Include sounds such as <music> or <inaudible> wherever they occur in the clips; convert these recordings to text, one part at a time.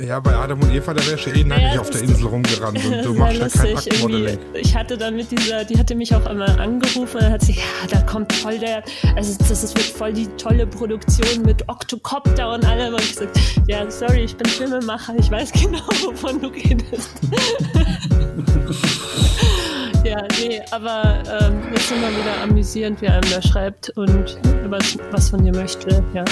Ja, bei Adam und Eva, da wärst du eh nackig ja, auf der Insel rumgerannt und du <laughs> machst ja kein Aktmodeling. Ich hatte dann mit dieser, die hatte mich auch einmal angerufen und hat sie, ja, da kommt voll der, also das ist, wird voll die tolle Produktion mit Octocopter und allem. Und ich gesagt, ja, sorry, ich bin Filmemacher, ich weiß <laughs> genau, wovon du redest. <laughs> ja, nee, aber ähm, ist immer wieder amüsierend, wie einem da schreibt und was, was von dir möchte, ja.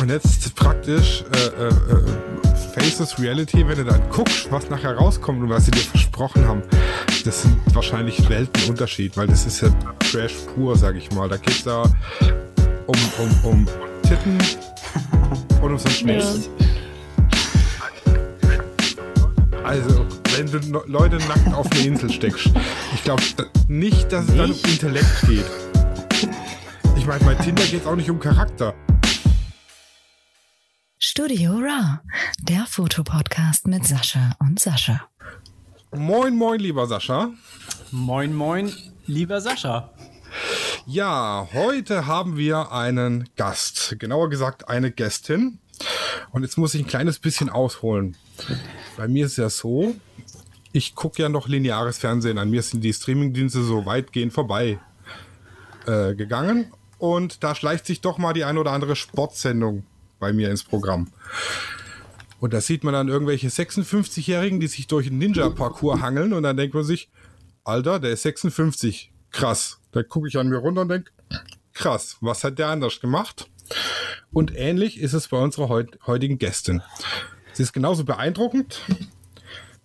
Und jetzt praktisch äh, äh, äh, Faces Reality, wenn du dann guckst, was nachher rauskommt und was sie dir versprochen haben, das sind wahrscheinlich Weltenunterschied, weil das ist ja Trash pur, sag ich mal. Da geht's da um, um, um Titten und um so Schnee. Ja. Also, wenn du Leute nackt auf eine Insel steckst, ich glaube nicht, dass es dann um Intellekt geht. Ich meine, bei Tinder geht es auch nicht um Charakter. Studio Raw, der Fotopodcast mit Sascha und Sascha. Moin, moin, lieber Sascha. Moin, moin, lieber Sascha. Ja, heute haben wir einen Gast, genauer gesagt eine Gästin. Und jetzt muss ich ein kleines bisschen ausholen. Bei mir ist es ja so, ich gucke ja noch lineares Fernsehen. An mir sind die Streamingdienste so weitgehend vorbei äh, gegangen. Und da schleicht sich doch mal die ein oder andere Sportsendung bei mir ins Programm. Und da sieht man dann irgendwelche 56-Jährigen, die sich durch einen Ninja-Parcours hangeln und dann denkt man sich, Alter, der ist 56. Krass. Da gucke ich an mir runter und denke, krass, was hat der anders gemacht? Und ähnlich ist es bei unserer heut heutigen Gästin. Sie ist genauso beeindruckend.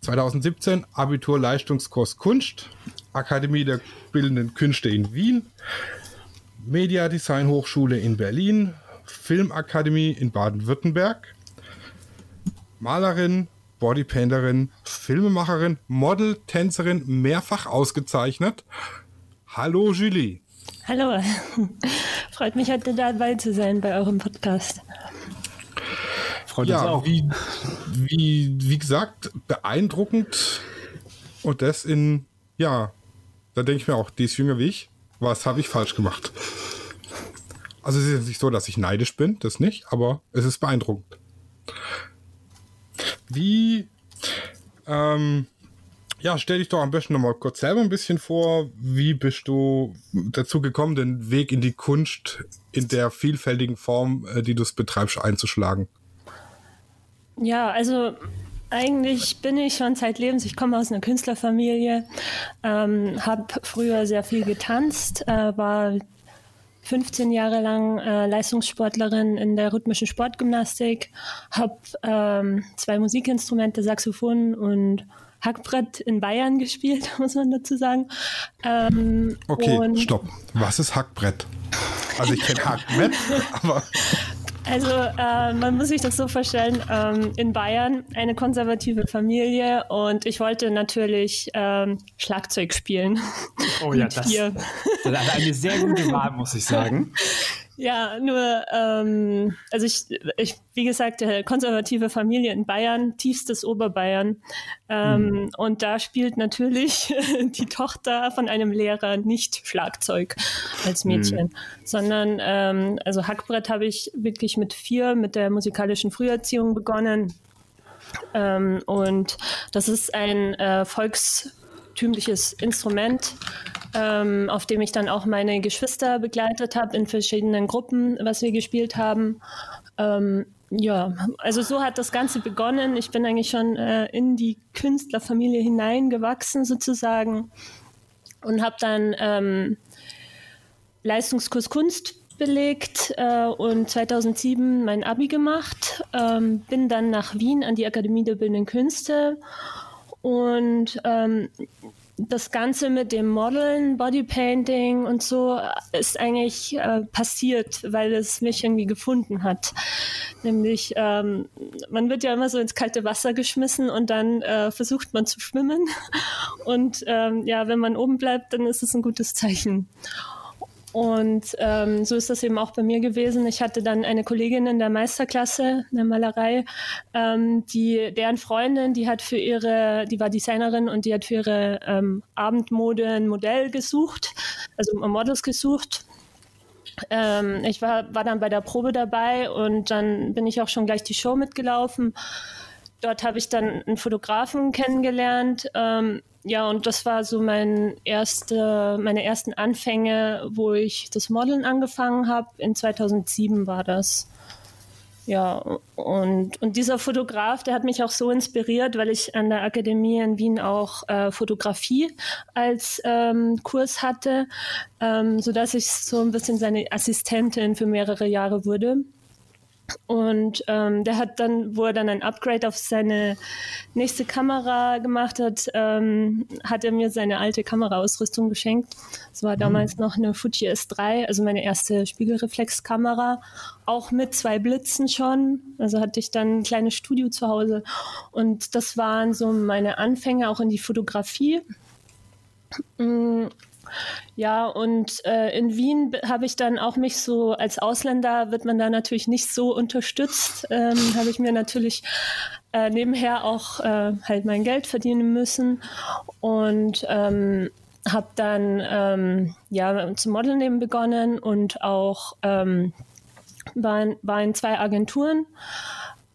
2017 Abitur Leistungskurs Kunst, Akademie der Bildenden Künste in Wien, Media Design Hochschule in Berlin, Filmakademie in Baden-Württemberg. Malerin, Bodypainterin, Filmemacherin, Model, Tänzerin, mehrfach ausgezeichnet. Hallo Julie. Hallo. <laughs> Freut mich heute dabei zu sein bei eurem Podcast. Freut ja, uns auch. Wie, wie, wie gesagt, beeindruckend. Und das in, ja, da denke ich mir auch, die ist jünger wie ich. Was habe ich falsch gemacht? Also es ist nicht so, dass ich neidisch bin, das nicht, aber es ist beeindruckend. Wie, ähm, ja, stell dich doch am besten nochmal kurz selber ein bisschen vor. Wie bist du dazu gekommen, den Weg in die Kunst in der vielfältigen Form, äh, die du es betreibst, einzuschlagen? Ja, also eigentlich bin ich schon zeitlebens, ich komme aus einer Künstlerfamilie, ähm, habe früher sehr viel getanzt, äh, war 15 Jahre lang äh, Leistungssportlerin in der rhythmischen Sportgymnastik, habe ähm, zwei Musikinstrumente, Saxophon und Hackbrett in Bayern <laughs> gespielt, muss man dazu sagen. Ähm, okay, stopp. Was ist Hackbrett? Also ich kenne Hackbrett, <laughs> aber also äh, man muss sich das so vorstellen, ähm, in Bayern eine konservative Familie und ich wollte natürlich ähm, Schlagzeug spielen. Oh ja, das, das ist eine sehr gute Wahl, muss ich sagen. <laughs> Ja, nur, ähm, also ich, ich, wie gesagt, konservative Familie in Bayern, tiefstes Oberbayern. Ähm, mhm. Und da spielt natürlich <laughs> die Tochter von einem Lehrer nicht Schlagzeug als Mädchen, mhm. sondern, ähm, also Hackbrett habe ich wirklich mit vier mit der musikalischen Früherziehung begonnen. Ähm, und das ist ein äh, volkstümliches Instrument, ähm, auf dem ich dann auch meine Geschwister begleitet habe in verschiedenen Gruppen, was wir gespielt haben. Ähm, ja, also so hat das Ganze begonnen. Ich bin eigentlich schon äh, in die Künstlerfamilie hineingewachsen sozusagen und habe dann ähm, Leistungskurs Kunst belegt äh, und 2007 mein Abi gemacht. Ähm, bin dann nach Wien an die Akademie der Bildenden Künste und ähm, das Ganze mit dem Modeln, Bodypainting und so ist eigentlich äh, passiert, weil es mich irgendwie gefunden hat. Nämlich, ähm, man wird ja immer so ins kalte Wasser geschmissen und dann äh, versucht man zu schwimmen. <laughs> Und ähm, ja, wenn man oben bleibt, dann ist es ein gutes Zeichen. Und ähm, so ist das eben auch bei mir gewesen. Ich hatte dann eine Kollegin in der Meisterklasse in der Malerei, ähm, die deren Freundin, die hat für ihre, die war Designerin und die hat für ihre ähm, Abendmode ein Modell gesucht, also Models gesucht. ähm, ich war, war dann bei der Probe dabei und dann bin ich auch schon gleich die Show mitgelaufen. Dort habe ich dann einen Fotografen kennengelernt. Ähm, ja, und das war so mein erste, meine ersten Anfänge, wo ich das Modeln angefangen habe. In 2007 war das. Ja, und, und dieser Fotograf, der hat mich auch so inspiriert, weil ich an der Akademie in Wien auch äh, Fotografie als ähm, Kurs hatte, ähm, sodass ich so ein bisschen seine Assistentin für mehrere Jahre wurde. Und ähm, der hat dann, wo er dann ein Upgrade auf seine nächste Kamera gemacht hat, ähm, hat er mir seine alte Kameraausrüstung geschenkt. Es war damals mhm. noch eine Fuji S3, also meine erste Spiegelreflexkamera, auch mit zwei Blitzen schon. Also hatte ich dann ein kleines Studio zu Hause. Und das waren so meine Anfänge auch in die Fotografie. Mm, ja, und äh, in Wien habe ich dann auch mich so, als Ausländer wird man da natürlich nicht so unterstützt, ähm, habe ich mir natürlich äh, nebenher auch äh, halt mein Geld verdienen müssen und ähm, habe dann ähm, ja zum Modeln eben begonnen und auch ähm, war in zwei Agenturen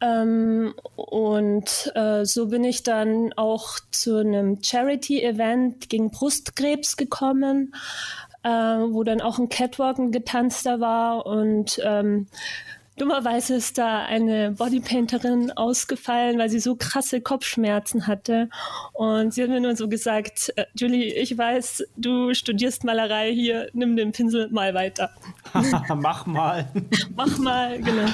ähm, und äh, so bin ich dann auch zu einem Charity-Event gegen Brustkrebs gekommen, äh, wo dann auch ein Catwalken getanzter war und ähm, Dummerweise ist da eine Bodypainterin ausgefallen, weil sie so krasse Kopfschmerzen hatte. Und sie hat mir nur so gesagt, äh, Julie, ich weiß, du studierst Malerei hier, nimm den Pinsel mal weiter. <laughs> Mach mal. Mach mal, genau.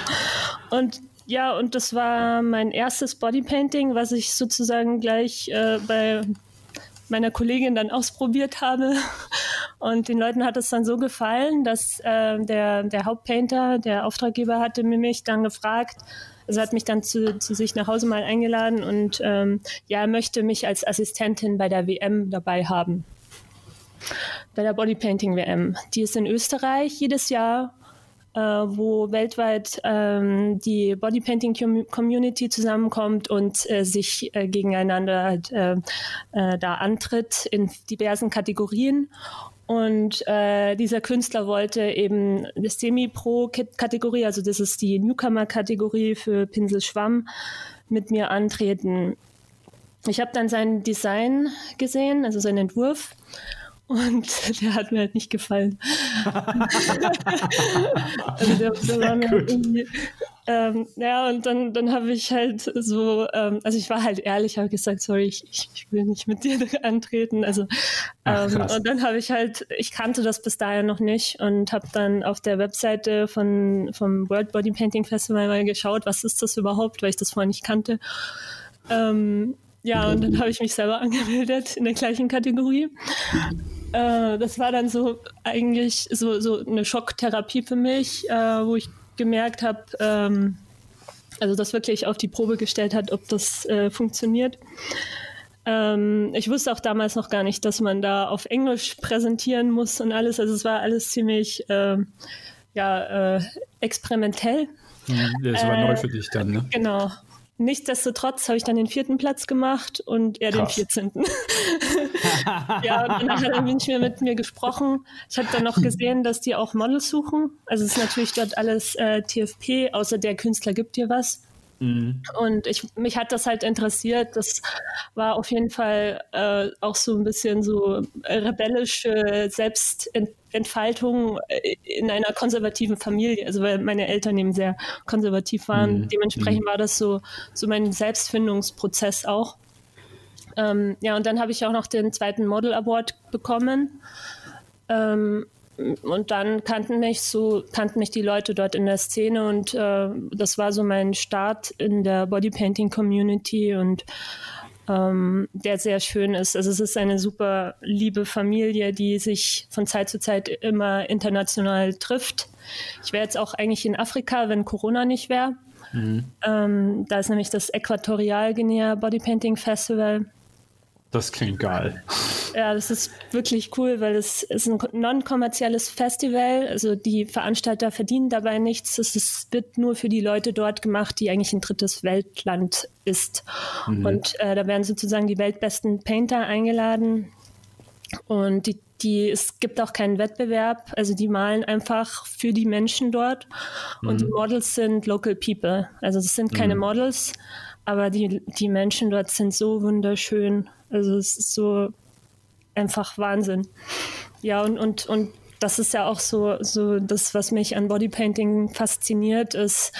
Und ja, und das war mein erstes Bodypainting, was ich sozusagen gleich äh, bei meiner Kollegin dann ausprobiert habe. <laughs> Und den Leuten hat es dann so gefallen, dass äh, der, der Hauptpainter, der Auftraggeber, hatte mich dann gefragt, also hat mich dann zu, zu sich nach Hause mal eingeladen und ähm, ja, er möchte mich als Assistentin bei der WM dabei haben. Bei der Bodypainting WM. Die ist in Österreich jedes Jahr äh, wo weltweit ähm, die Bodypainting-Community zusammenkommt und äh, sich äh, gegeneinander halt, da antritt in diversen Kategorien. Und äh, dieser Künstler wollte eben die Semi-Pro-Kategorie, also das ist die Newcomer-Kategorie für Pinselschwamm, mit mir antreten. Ich habe dann sein Design gesehen, also seinen Entwurf und <laughs> der hat mir halt nicht gefallen. <laughs> also der, der war mir irgendwie, ähm, ja, und dann, dann habe ich halt so, ähm, also ich war halt ehrlich, habe gesagt, sorry, ich, ich, will nicht mit dir <laughs> antreten. Also ähm, Ach, und dann habe ich halt, ich kannte das bis dahin noch nicht und habe dann auf der Webseite von vom World Body Painting Festival mal geschaut, was ist das überhaupt, weil ich das vorher nicht kannte. Ähm, ja, und dann habe ich mich selber <laughs> angemeldet in der gleichen Kategorie. Äh, das war dann so eigentlich so, so eine Schocktherapie für mich, äh, wo ich gemerkt habe, ähm, also das wirklich auf die Probe gestellt hat, ob das äh, funktioniert. Ähm, ich wusste auch damals noch gar nicht, dass man da auf Englisch präsentieren muss und alles. Also es war alles ziemlich äh, ja, äh, experimentell. Das war neu für dich dann, ne? Genau. Nichtsdestotrotz habe ich dann den vierten Platz gemacht und er Krass. den vierzehnten. <laughs> <laughs> ja, und dann hat er nicht mehr mit mir gesprochen. Ich habe dann noch gesehen, dass die auch Models suchen. Also es ist natürlich dort alles äh, TFP, außer der Künstler gibt dir was. Mhm. Und ich, mich hat das halt interessiert. Das war auf jeden Fall äh, auch so ein bisschen so rebellische Selbstentfaltung äh, in einer konservativen Familie. Also weil meine Eltern eben sehr konservativ waren. Mhm. Dementsprechend mhm. war das so, so mein Selbstfindungsprozess auch. Ähm, ja, und dann habe ich auch noch den zweiten Model Award bekommen. Ähm, und dann kannten mich so, kannten mich die Leute dort in der Szene und äh, das war so mein Start in der Bodypainting Community und ähm, der sehr schön ist. Also es ist eine super liebe Familie, die sich von Zeit zu Zeit immer international trifft. Ich wäre jetzt auch eigentlich in Afrika, wenn Corona nicht wäre. Mhm. Ähm, da ist nämlich das Äquatorial Guinea Bodypainting Festival. Das klingt geil. Ja, das ist wirklich cool, weil es ist ein non-kommerzielles Festival. Also die Veranstalter verdienen dabei nichts. Es ist, wird nur für die Leute dort gemacht, die eigentlich ein drittes Weltland ist. Mhm. Und äh, da werden sozusagen die weltbesten Painter eingeladen. Und die, die, es gibt auch keinen Wettbewerb, also die malen einfach für die Menschen dort. Und die Models sind Local People. Also es sind keine Models, aber die, die Menschen dort sind so wunderschön. Also es ist so einfach Wahnsinn. Ja, und, und, und das ist ja auch so, so das, was mich an Bodypainting fasziniert, ist,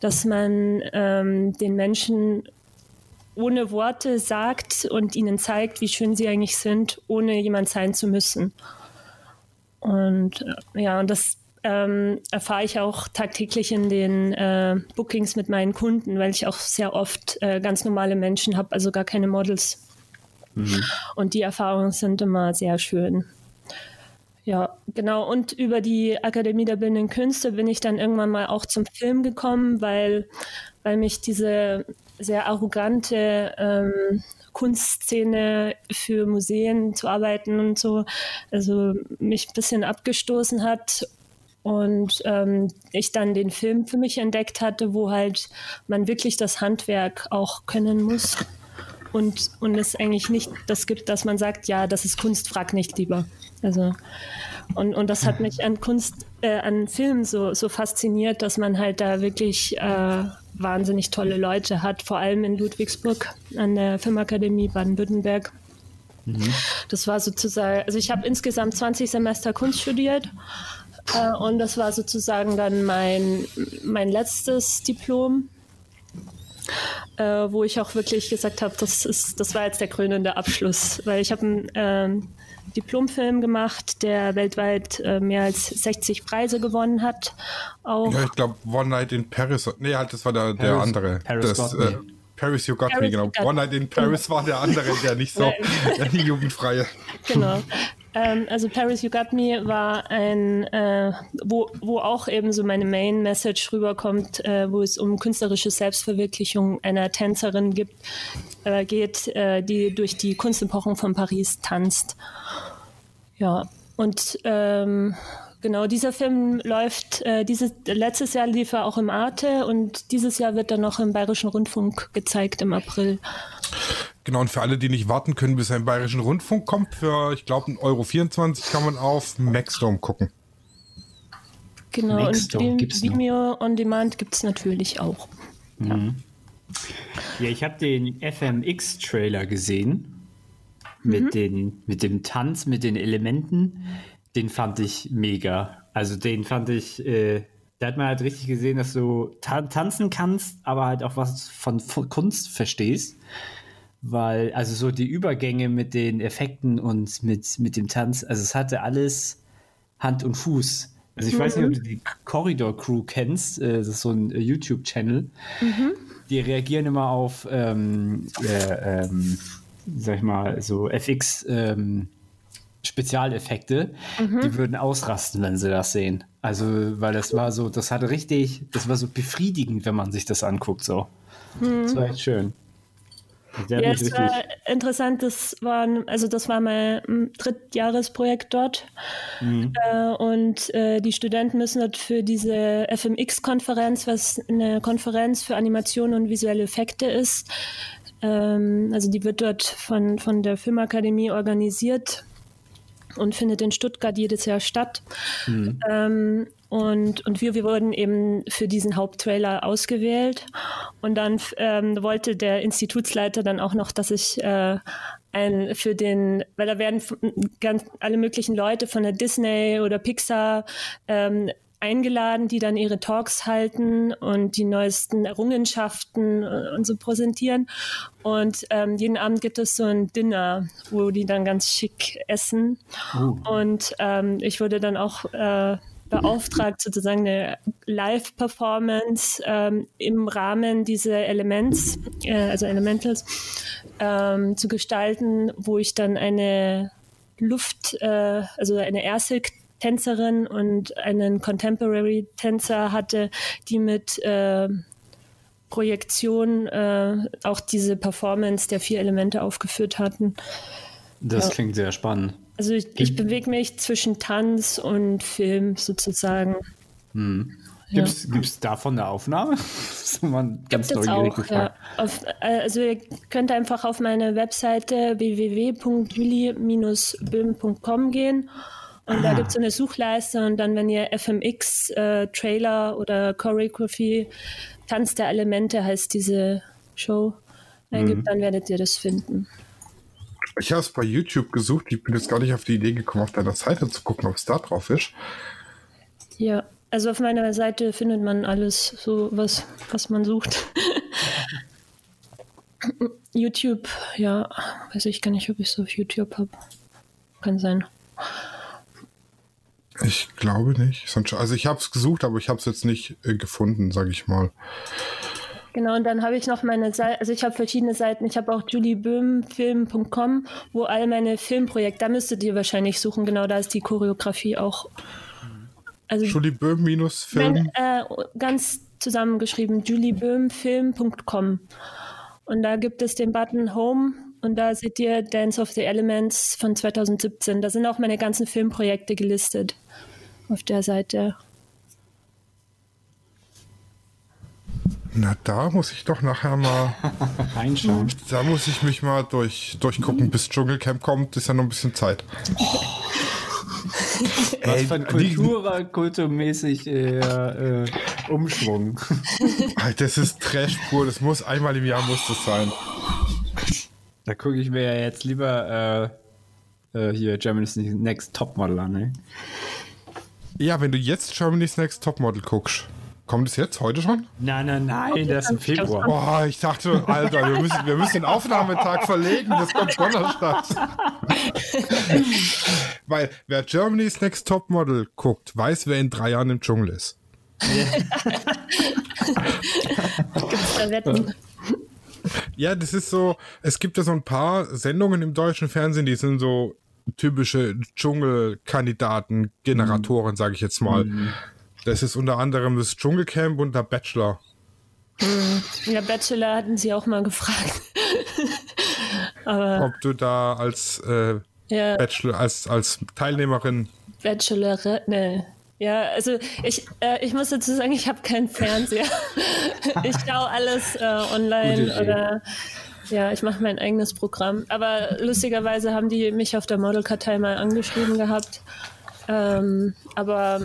dass man ähm, den Menschen ohne Worte sagt und ihnen zeigt, wie schön sie eigentlich sind, ohne jemand sein zu müssen. Und äh, ja, und das ähm, erfahre ich auch tagtäglich in den äh, Bookings mit meinen Kunden, weil ich auch sehr oft äh, ganz normale Menschen habe, also gar keine Models. Und die Erfahrungen sind immer sehr schön. Ja, genau. Und über die Akademie der Bildenden Künste bin ich dann irgendwann mal auch zum Film gekommen, weil, weil mich diese sehr arrogante ähm, Kunstszene für Museen zu arbeiten und so, also mich ein bisschen abgestoßen hat und ähm, ich dann den Film für mich entdeckt hatte, wo halt man wirklich das Handwerk auch können muss und, und es eigentlich nicht das gibt, dass man sagt, ja, das ist Kunst, frag nicht lieber. Also und, und das hat mich an Kunst, äh, an Filmen so, so fasziniert, dass man halt da wirklich äh, wahnsinnig tolle Leute hat, vor allem in Ludwigsburg an der Filmakademie Baden-Württemberg. Das war sozusagen, also ich habe insgesamt 20 Semester Kunst studiert äh, und das war sozusagen dann mein, mein letztes Diplom äh, wo ich auch wirklich gesagt habe, das, ist, das war jetzt der krönende Abschluss, weil ich habe einen ähm, Diplomfilm gemacht, der weltweit äh, mehr als 60 Preise gewonnen hat. Auch Ja, ich glaube, One Night in Paris. Nee, halt, das war der, der Paris- andere. Paris das, äh, Paris You Got Paris Me, genau. One Night in Paris war der andere, der nicht so, <laughs> <laughs> der die jugendfreie. Genau. Ähm, also Paris You Got Me war ein, äh, wo, wo auch eben so meine Main Message rüberkommt, äh, wo es um künstlerische Selbstverwirklichung einer Tänzerin gibt, äh, geht, äh, die durch die Kunstepochen von Paris tanzt. Ja, und ähm, genau dieser Film läuft, äh, dieses, letztes Jahr lief er auch im Arte und dieses Jahr wird er noch im Bayerischen Rundfunk gezeigt im April. Genau, und für alle, die nicht warten können, bis er im Bayerischen Rundfunk kommt, für, ich glaube, 1,24 Euro kann man auf Maxdome gucken. Genau, Maxdome und gibt's noch. Vimeo On Demand gibt es natürlich auch. Ja, ich habe den FMX-Trailer gesehen. Mit, den, mit dem Tanz, mit den Elementen. Den fand ich mega. Also den fand ich, äh, da hat man halt richtig gesehen, dass du ta tanzen kannst, aber halt auch was von, von Kunst verstehst. Weil, also so die Übergänge mit den Effekten und mit, mit dem Tanz, also es hatte alles Hand und Fuß. Also ich weiß nicht, ob du die Corridor Crew kennst, äh, das ist so ein äh, YouTube-Channel. Die reagieren immer auf, ähm, äh, ähm, sag ich mal, so FX ähm, Spezialeffekte. Die würden ausrasten, wenn sie das sehen. Also, weil das war so, das hatte richtig, das war so befriedigend, wenn man sich das anguckt, so. Das war echt schön. Ja, es war interessant, das war, also das war mein Drittjahresprojekt dort. Äh, und äh, die Studenten müssen dort für diese FMX-Konferenz, was eine Konferenz für Animation und visuelle Effekte ist, ähm, also die wird dort von, von der Filmakademie organisiert und findet in Stuttgart jedes Jahr statt. Ähm, und, und wir, wir wurden eben für diesen Haupttrailer ausgewählt. Und dann ähm, wollte der Institutsleiter dann auch noch, dass ich äh, ein für den, weil da werden ganz alle möglichen Leute von der Disney oder Pixar ähm, eingeladen, die dann ihre Talks halten und die neuesten Errungenschaften äh, und so präsentieren. Und ähm, jeden Abend gibt es so ein Dinner, wo die dann ganz schick essen. Und ähm, ich wurde dann auch äh, beauftragt, sozusagen eine Live-Performance ähm, im Rahmen dieser Elements, äh, also Elementals, ähm, zu gestalten, wo ich dann eine Luft, äh, also eine Airsig-Tänzerin und einen Contemporary-Tänzer hatte, die mit äh, Projektion äh, auch diese Performance der vier Elemente aufgeführt hatten. Das Ja. klingt sehr spannend. Also ich, ich bewege mich zwischen Tanz und Film sozusagen. Ja. Gibt es davon eine Aufnahme? <laughs> das mal ganz Gibt neugierig auch, ja. Auf, äh, also ihr könnt einfach auf meine Webseite www.juli-böhm.com gehen und da gibt es so eine Suchleiste und dann, wenn ihr FMX, äh, Trailer oder Choreography, Tanz der Elemente heißt diese Show, eingibt, dann werdet ihr das finden. Ich habe es bei YouTube gesucht. Ich bin jetzt gar nicht auf die Idee gekommen, auf deiner Seite zu gucken, ob es da drauf ist. Ja, also auf meiner Seite findet man alles, so was, was man sucht. <laughs> YouTube, ja, weiß ich gar nicht, ob ich es auf YouTube habe. Kann sein. Ich glaube nicht. Also ich habe es gesucht, aber ich habe es jetzt nicht äh, gefunden, sage ich mal. Genau, und dann habe ich noch meine Seite, also ich habe verschiedene Seiten. Ich habe auch julieböhmfilm.com, wo all meine Filmprojekte, da müsstet ihr wahrscheinlich suchen, genau, da ist die Choreografie auch. Also Julie Böhm minus Film. Nein, äh, ganz zusammengeschrieben, julieböhmfilm.com. Und da gibt es den Button Home und da seht ihr Dance of the Elements von 2017. Da sind auch meine ganzen Filmprojekte gelistet auf der Seite. Na, da muss ich doch nachher mal, <laughs> Reinschauen. da muss ich mich mal durch, durchgucken, bis Dschungelcamp kommt, ist ja noch ein bisschen Zeit. <laughs> Was für ein die- Kultur war kulturmäßig äh, äh, Umschwung. <laughs> Alter, Das ist Trash pur, das muss einmal im Jahr muss das sein. Da gucke ich mir ja jetzt lieber äh, äh, hier Germany's Next Topmodel an. Ne? Ja, wenn du jetzt Germany's Next Topmodel guckst, kommt es jetzt, heute schon? Nein, nein, nein, das ist im Februar. Boah, ich dachte, Alter, wir müssen, wir müssen den Aufnahmetag verlegen, das kommt Donnerstag. Weil wer Germany's Next Topmodel guckt, weiß, wer in drei Jahren im Dschungel ist. <laughs> Ja, das ist so, es gibt ja so ein paar Sendungen im deutschen Fernsehen, die sind so typische Dschungelkandidaten, Generatoren, sage ich jetzt mal. Das ist unter anderem das Dschungelcamp und der Bachelor. Ja, Bachelor hatten sie auch mal gefragt. <laughs> Aber Ob du da als äh, ja, Bachelor, als, als Teilnehmerin Bachelorette, ne. Ja, also ich, äh, ich muss dazu sagen, ich habe keinen Fernseher. <laughs> ich schaue alles äh, online oder ja, ich mache mein eigenes Programm. Aber lustigerweise haben die mich auf der Modelkartei mal angeschrieben gehabt. Ähm, aber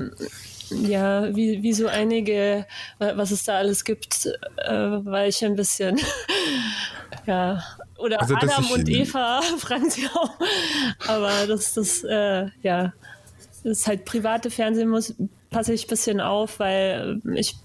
ja, wie, wie so einige, was es da alles gibt, äh, war ich ein bisschen, <laughs> ja, oder Also, Adam und Eva <laughs> fragen sie auch. Aber das, das, äh, ja, das ist halt private Fernsehen, muss, passe ich ein bisschen auf, weil ich,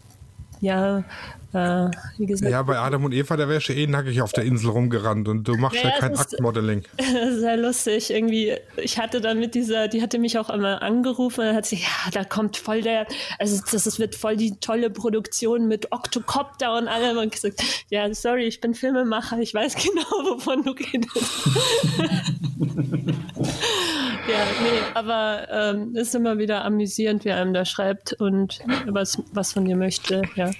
ja, äh, wie gesagt, Ja, bei Adam und Eva, da wärst du eh nackig auf der Insel rumgerannt und du machst Ja, ja, kein ist- Aktmodeling. <laughs> sehr lustig. Irgendwie, ich hatte dann mit dieser, die hatte mich auch einmal angerufen und dann hat sie, ja, da kommt voll der, also das, das wird voll die tolle Produktion mit Octocopter und allem. Und gesagt, ja, sorry, ich bin Filmemacher, ich weiß <laughs> genau, wovon du redest. <laughs> ja, nee, aber ähm, ist immer wieder amüsierend, wie einem da schreibt und was, was von dir möchte, ja.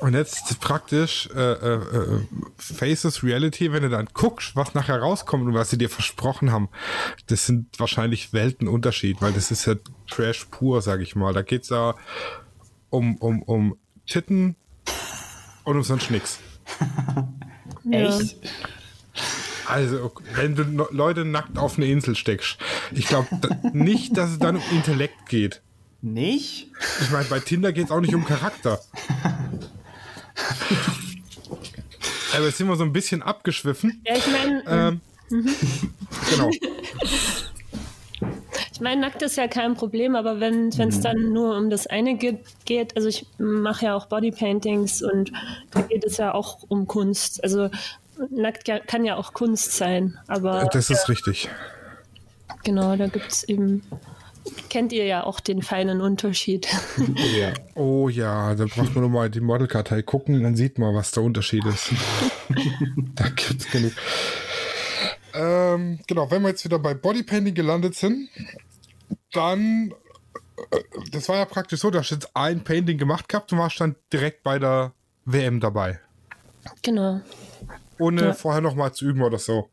Und jetzt praktisch äh, äh, äh, Faces Reality, wenn du dann guckst, was nachher rauskommt und was sie dir versprochen haben, das sind wahrscheinlich Weltenunterschied, weil das ist ja Trash pur, sag ich mal. Da geht's ja um, um, um Titten und um sonst nix. Echt? Also, wenn du Leute nackt auf eine Insel steckst, ich glaube nicht, dass es dann um Intellekt geht. Nicht? Ich meine, bei Tinder geht's auch nicht um Charakter. Aber jetzt sind wir so ein bisschen abgeschwiffen. Ja, ich meine, Ähm, Genau. <laughs> Ich meine, nackt ist ja kein Problem, aber wenn es Mhm. dann nur um das eine ge- geht, also ich mache ja auch Bodypaintings und da geht es ja auch um Kunst. Also nackt ja- kann ja auch Kunst sein, aber Das ist richtig. genau, da gibt es eben, kennt ihr ja auch den feinen Unterschied. <laughs> Ja. Oh ja, da braucht man nur mal die Modelkartei gucken, dann sieht man, was der Unterschied ist. <laughs> da gibt's genug. Ähm, genau, wenn wir jetzt wieder bei Bodypainting gelandet sind, dann, äh, das war ja praktisch so, du hast jetzt ein Painting gemacht gehabt und warst dann direkt bei der WM dabei. genau. Ohne Ja. vorher noch mal zu üben oder so.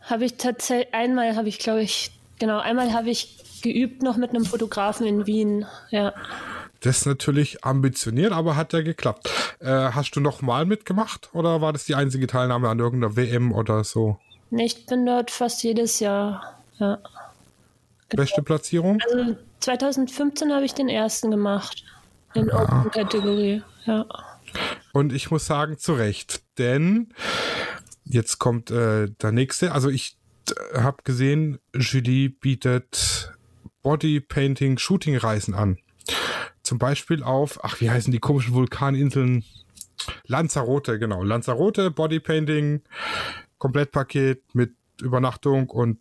Habe ich tatsächlich, einmal habe ich, glaube ich, genau, einmal habe ich geübt noch mit einem Fotografen in Wien, ja. Das ist natürlich ambitioniert, aber hat ja geklappt. Äh, hast du noch mal mitgemacht oder war das die einzige Teilnahme an irgendeiner WM oder so? Nee, ich bin dort fast jedes Jahr. Ja. Beste Platzierung? Also 2015 habe ich den ersten gemacht. In Ja. Open-Kategorie. Ja. Und ich muss sagen, zu Recht. Denn jetzt kommt äh, der nächste. Also ich habe gesehen, Julie bietet Bodypainting Shooting Reisen an. Zum Beispiel auf, ach, wie heißen die komischen Vulkaninseln? Lanzarote, genau. Lanzarote, Bodypainting, Komplettpaket mit Übernachtung und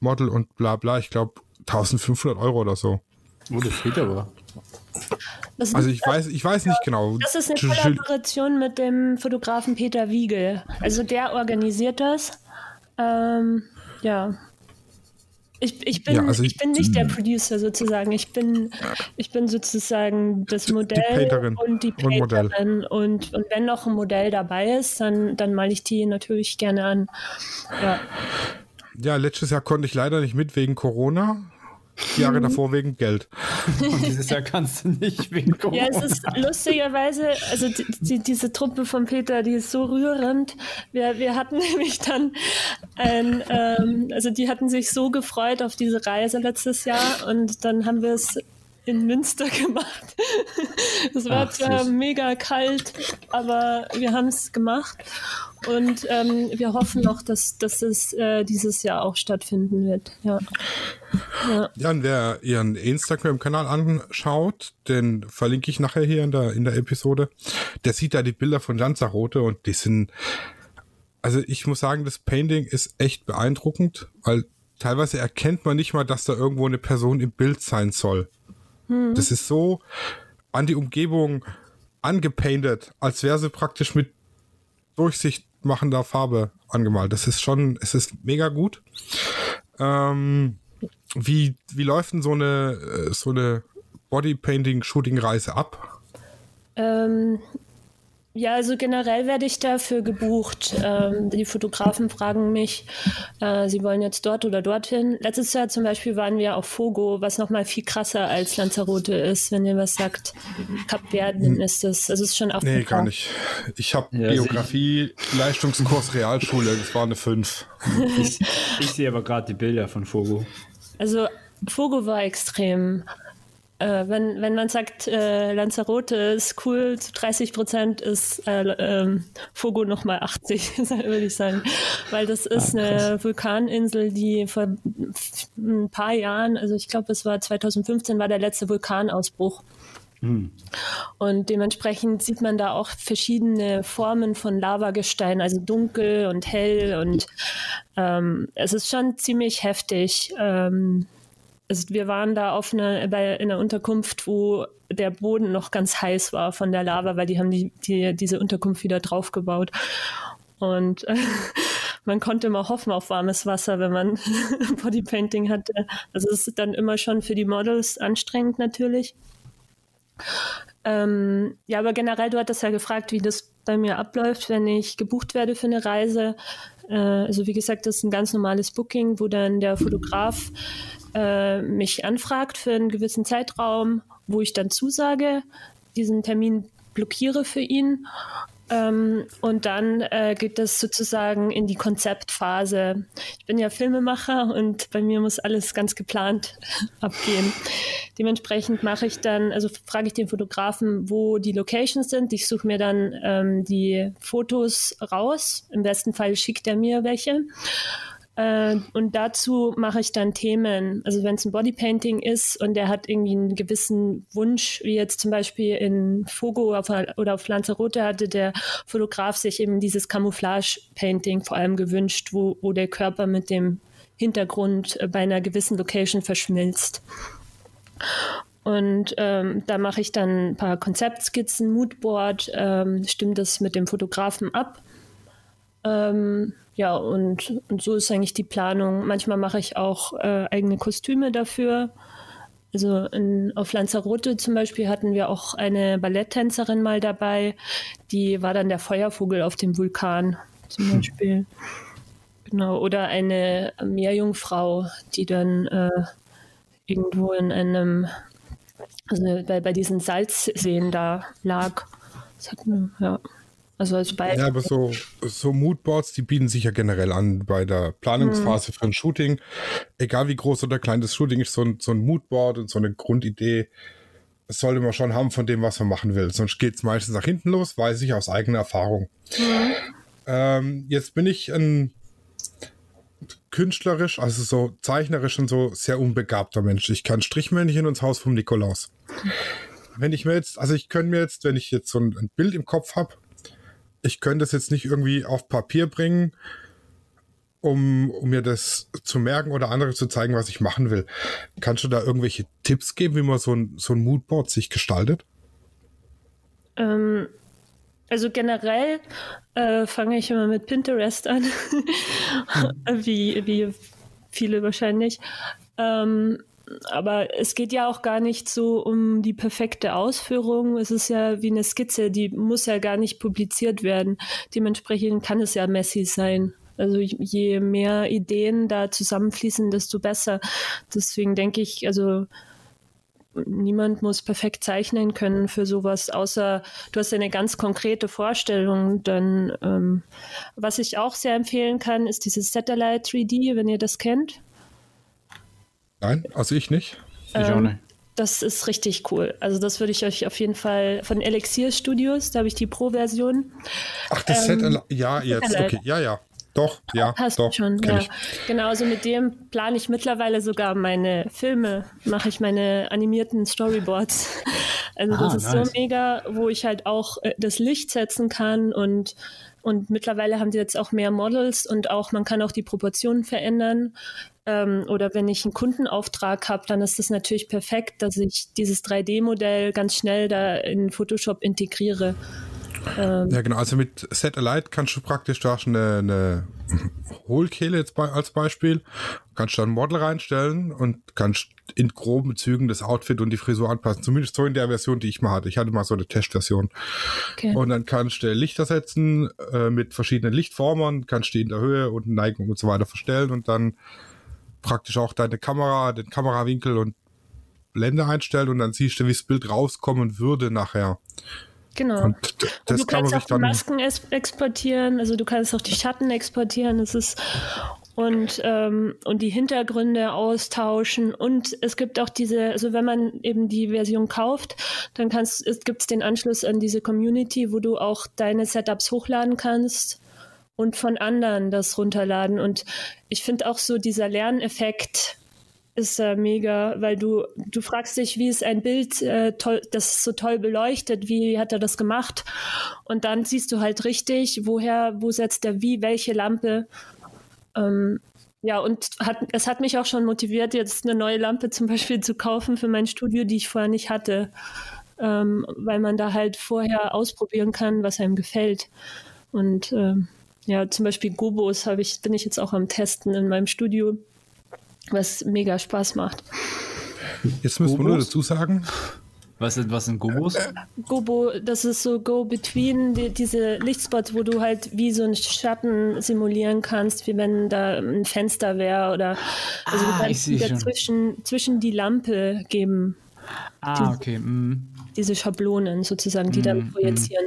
Model und bla bla. Ich glaube 1500 Euro oder so. Oh, das geht aber. Das, Also ich weiß, ich weiß nicht genau. das ist eine Kollaboration mit dem Fotografen Peter Wiegel. Also der organisiert das. Ähm, ja. Ich, ich, bin, Ja, also ich ich- bin nicht der Producer sozusagen. Ich bin, ich bin sozusagen das Modell und die und Modell. Painterin. Und, und wenn noch ein Modell dabei ist, dann, dann male ich die natürlich gerne an. Ja. Ja, letztes Jahr konnte ich leider nicht mit wegen Corona. Jahre davor wegen Geld. <laughs> Und dieses Jahr kannst du nicht wegen Corona. Ja, es ist lustigerweise, also die, die, diese Truppe von Peter, die ist so rührend. Wir, wir hatten <laughs> nämlich dann ein, ähm, also die hatten sich so gefreut auf diese Reise letztes Jahr und dann haben wir es in Münster <laughs> gemacht. Es war Ach, zwar süß. mega kalt, aber wir haben es gemacht und ähm, wir hoffen noch, dass, dass es äh, dieses Jahr auch stattfinden wird. Ja. Ja. Ja, und wer ihren Instagram-Kanal anschaut, den verlinke ich nachher hier in der, in der Episode, der sieht da die Bilder von Lanzarote und die sind, also ich muss sagen, das Painting ist echt beeindruckend, weil teilweise erkennt man nicht mal, dass da irgendwo eine Person im Bild sein soll. Das ist so an die Umgebung angepaintet, als wäre sie praktisch mit durchsichtmachender Farbe angemalt. Das ist schon, es ist mega gut. Ähm, wie, wie läuft denn so eine, äh, so eine Bodypainting-Shooting-Reise ab? Ähm, ja, also generell werde ich dafür gebucht. Ähm, die Fotografen fragen mich, äh, sie wollen jetzt dort oder dorthin. Letztes Jahr zum Beispiel waren wir auf Fogo, was nochmal viel krasser als Lanzarote ist, wenn ihr was sagt. Kapverden ist das. Also es ist schon Afrika. Nee, gar nicht. Ich habe Ja, Geografie, Leistungskurs Realschule, das war eine 5. Ich, ich sehe aber gerade die Bilder von Fogo. Also Fogo war extrem. Äh, wenn, wenn man sagt, äh, Lanzarote ist cool, zu 30 Prozent ist äh, ähm, Fogo nochmal 80, würde ich sagen. Weil das ist Ah, eine Vulkaninsel, die vor ein paar Jahren, also ich glaube, es war 2015, war der letzte Vulkanausbruch. Und dementsprechend sieht man da auch verschiedene Formen von Lavagestein, also dunkel und hell. Und ähm, es ist schon ziemlich heftig. Ähm, also wir waren da auf einer, bei, in einer Unterkunft, wo der Boden noch ganz heiß war von der Lava, weil die haben die, die, diese Unterkunft wieder draufgebaut. Und äh, <laughs> man konnte immer hoffen auf warmes Wasser, wenn man <laughs> Bodypainting hatte. Also es ist dann immer schon für die Models anstrengend natürlich. Ähm, ja, aber generell, du hattest ja gefragt, wie das bei mir abläuft, wenn ich gebucht werde für eine Reise. Äh, also wie gesagt, das ist ein ganz normales Booking, wo dann der Fotograf äh, mich anfragt für einen gewissen Zeitraum, wo ich dann zusage, diesen Termin blockiere für ihn. Ähm, und dann äh, geht das sozusagen in die Konzeptphase. Ich bin ja Filmemacher und bei mir muss alles ganz geplant <laughs> abgehen. Dementsprechend mache ich dann, also frage ich den Fotografen, wo die Locations sind. Ich suche mir dann ähm, die Fotos raus. Im besten Fall schickt er mir welche. Äh, und dazu mache ich dann Themen. Also wenn es ein Bodypainting ist und der hat irgendwie einen gewissen Wunsch, wie jetzt zum Beispiel in Fogo auf, oder auf Lanzarote hatte der Fotograf sich eben dieses Camouflage-Painting vor allem gewünscht, wo, wo der Körper mit dem Hintergrund äh, bei einer gewissen Location verschmilzt. Und ähm, da mache ich dann ein paar Konzeptskizzen, Moodboard, ähm, stimmt das mit dem Fotografen ab. Ähm, ja, und, und so ist eigentlich die Planung. Manchmal mache ich auch äh, eigene Kostüme dafür. Also in, auf Lanzarote zum Beispiel hatten wir auch eine Balletttänzerin mal dabei, die war dann der Feuervogel auf dem Vulkan zum Beispiel. Genau, oder eine Meerjungfrau, die dann äh, irgendwo in einem Also bei, bei diesen Salzseen da lag. Das hat ja. Also als Beispiel. Ja, aber so, so Moodboards, die bieten sich ja generell an bei der Planungsphase für ein Shooting. Egal wie groß oder klein das Shooting ist, so ein, so ein Moodboard und so eine Grundidee sollte man schon haben von dem, was man machen will. Sonst geht es meistens nach hinten los, weiß ich aus eigener Erfahrung. Ähm, jetzt bin ich ein künstlerisch, also so zeichnerisch und so sehr unbegabter Mensch. Ich kann Strichmännchen ins Haus vom Nikolaus. Wenn ich mir jetzt, also ich könnte mir jetzt, wenn ich jetzt so ein Bild im Kopf habe, ich könnte das jetzt nicht irgendwie auf Papier bringen, um, um mir das zu merken oder andere zu zeigen, was ich machen will. Kannst du da irgendwelche Tipps geben, wie man so ein, so ein Moodboard sich gestaltet? Ähm, also generell äh, fange ich immer mit Pinterest an, <laughs> wie, wie viele wahrscheinlich. Ähm, aber es geht ja auch gar nicht so um die perfekte Ausführung. Es ist ja wie eine Skizze, die muss ja gar nicht publiziert werden. Dementsprechend kann es ja messy sein. Also je mehr Ideen da zusammenfließen, desto besser. Deswegen denke ich, also niemand muss perfekt zeichnen können für sowas, außer du hast eine ganz konkrete Vorstellung. Dann, ähm, was ich auch sehr empfehlen kann, ist dieses Satellite 3D, wenn ihr das kennt. Nein, also ich nicht. Ich auch Ähm, nicht. Das ist richtig cool. Also das würde ich euch auf jeden Fall von Elixir Studios, da habe ich die Pro-Version. Ach, das Ähm, Set, ja, jetzt, okay, ja, ja. Doch, ja, Hast doch, du schon, ja. ich. Genau, also mit dem plane ich mittlerweile sogar meine Filme, mache ich meine animierten Storyboards. <laughs> Also das Ah, ist nice. so mega, wo ich halt auch äh, das Licht setzen kann und und mittlerweile haben die jetzt auch mehr Models und auch man kann auch die Proportionen verändern. Ähm, oder wenn ich einen Kundenauftrag habe, dann ist das natürlich perfekt, dass ich dieses 3D-Modell ganz schnell da in Photoshop integriere. Ja, genau. Also mit Satellite kannst du praktisch, du hast eine, eine Hohlkehle jetzt bei, als Beispiel, kannst da ein Model reinstellen und kannst in groben Zügen das Outfit und die Frisur anpassen. Zumindest so in der Version, die ich mal hatte. Ich hatte mal so eine Testversion. Okay. Und dann kannst du Lichter setzen äh, mit verschiedenen Lichtformern, kannst die in der Höhe und Neigung und so weiter verstellen und dann praktisch auch deine Kamera, den Kamerawinkel und Blende einstellen und dann siehst du, wie das Bild rauskommen würde nachher. Genau. Und Und du kann kannst sich auch die. Masken exportieren, also du kannst auch die Schatten exportieren. Es ist und ähm, und die Hintergründe austauschen und es gibt auch diese, also wenn man eben die Version kauft, dann kannst es den Anschluss an diese Community, wo du auch deine Setups hochladen kannst und von anderen das runterladen und ich finde auch so dieser Lerneffekt ist äh, mega, weil du, du fragst dich, wie ist ein Bild äh, toll, das so toll beleuchtet, wie hat er das gemacht? Und dann siehst du halt richtig, woher, wo setzt er wie, welche Lampe. Ähm, ja, und hat, es hat mich auch schon motiviert, jetzt eine neue Lampe zum Beispiel zu kaufen für mein Studio, die ich vorher nicht hatte. Ähm, weil man da halt vorher ausprobieren kann, was einem gefällt. Und ähm, ja, zum Beispiel Gobos habe ich, bin ich jetzt auch am Testen in meinem Studio, was mega Spaß macht. Jetzt müssen wir nur dazu sagen, Was sind, was sind Gobos? Gobo, das ist so Go-Between, die, diese Lichtspots, wo du halt wie so einen Schatten simulieren kannst, wie wenn da ein Fenster wäre oder also Ah, du ich kannst wieder zwischen, zwischen die Lampe geben, Ah, okay. Mm. diese Schablonen sozusagen, die dann projizieren.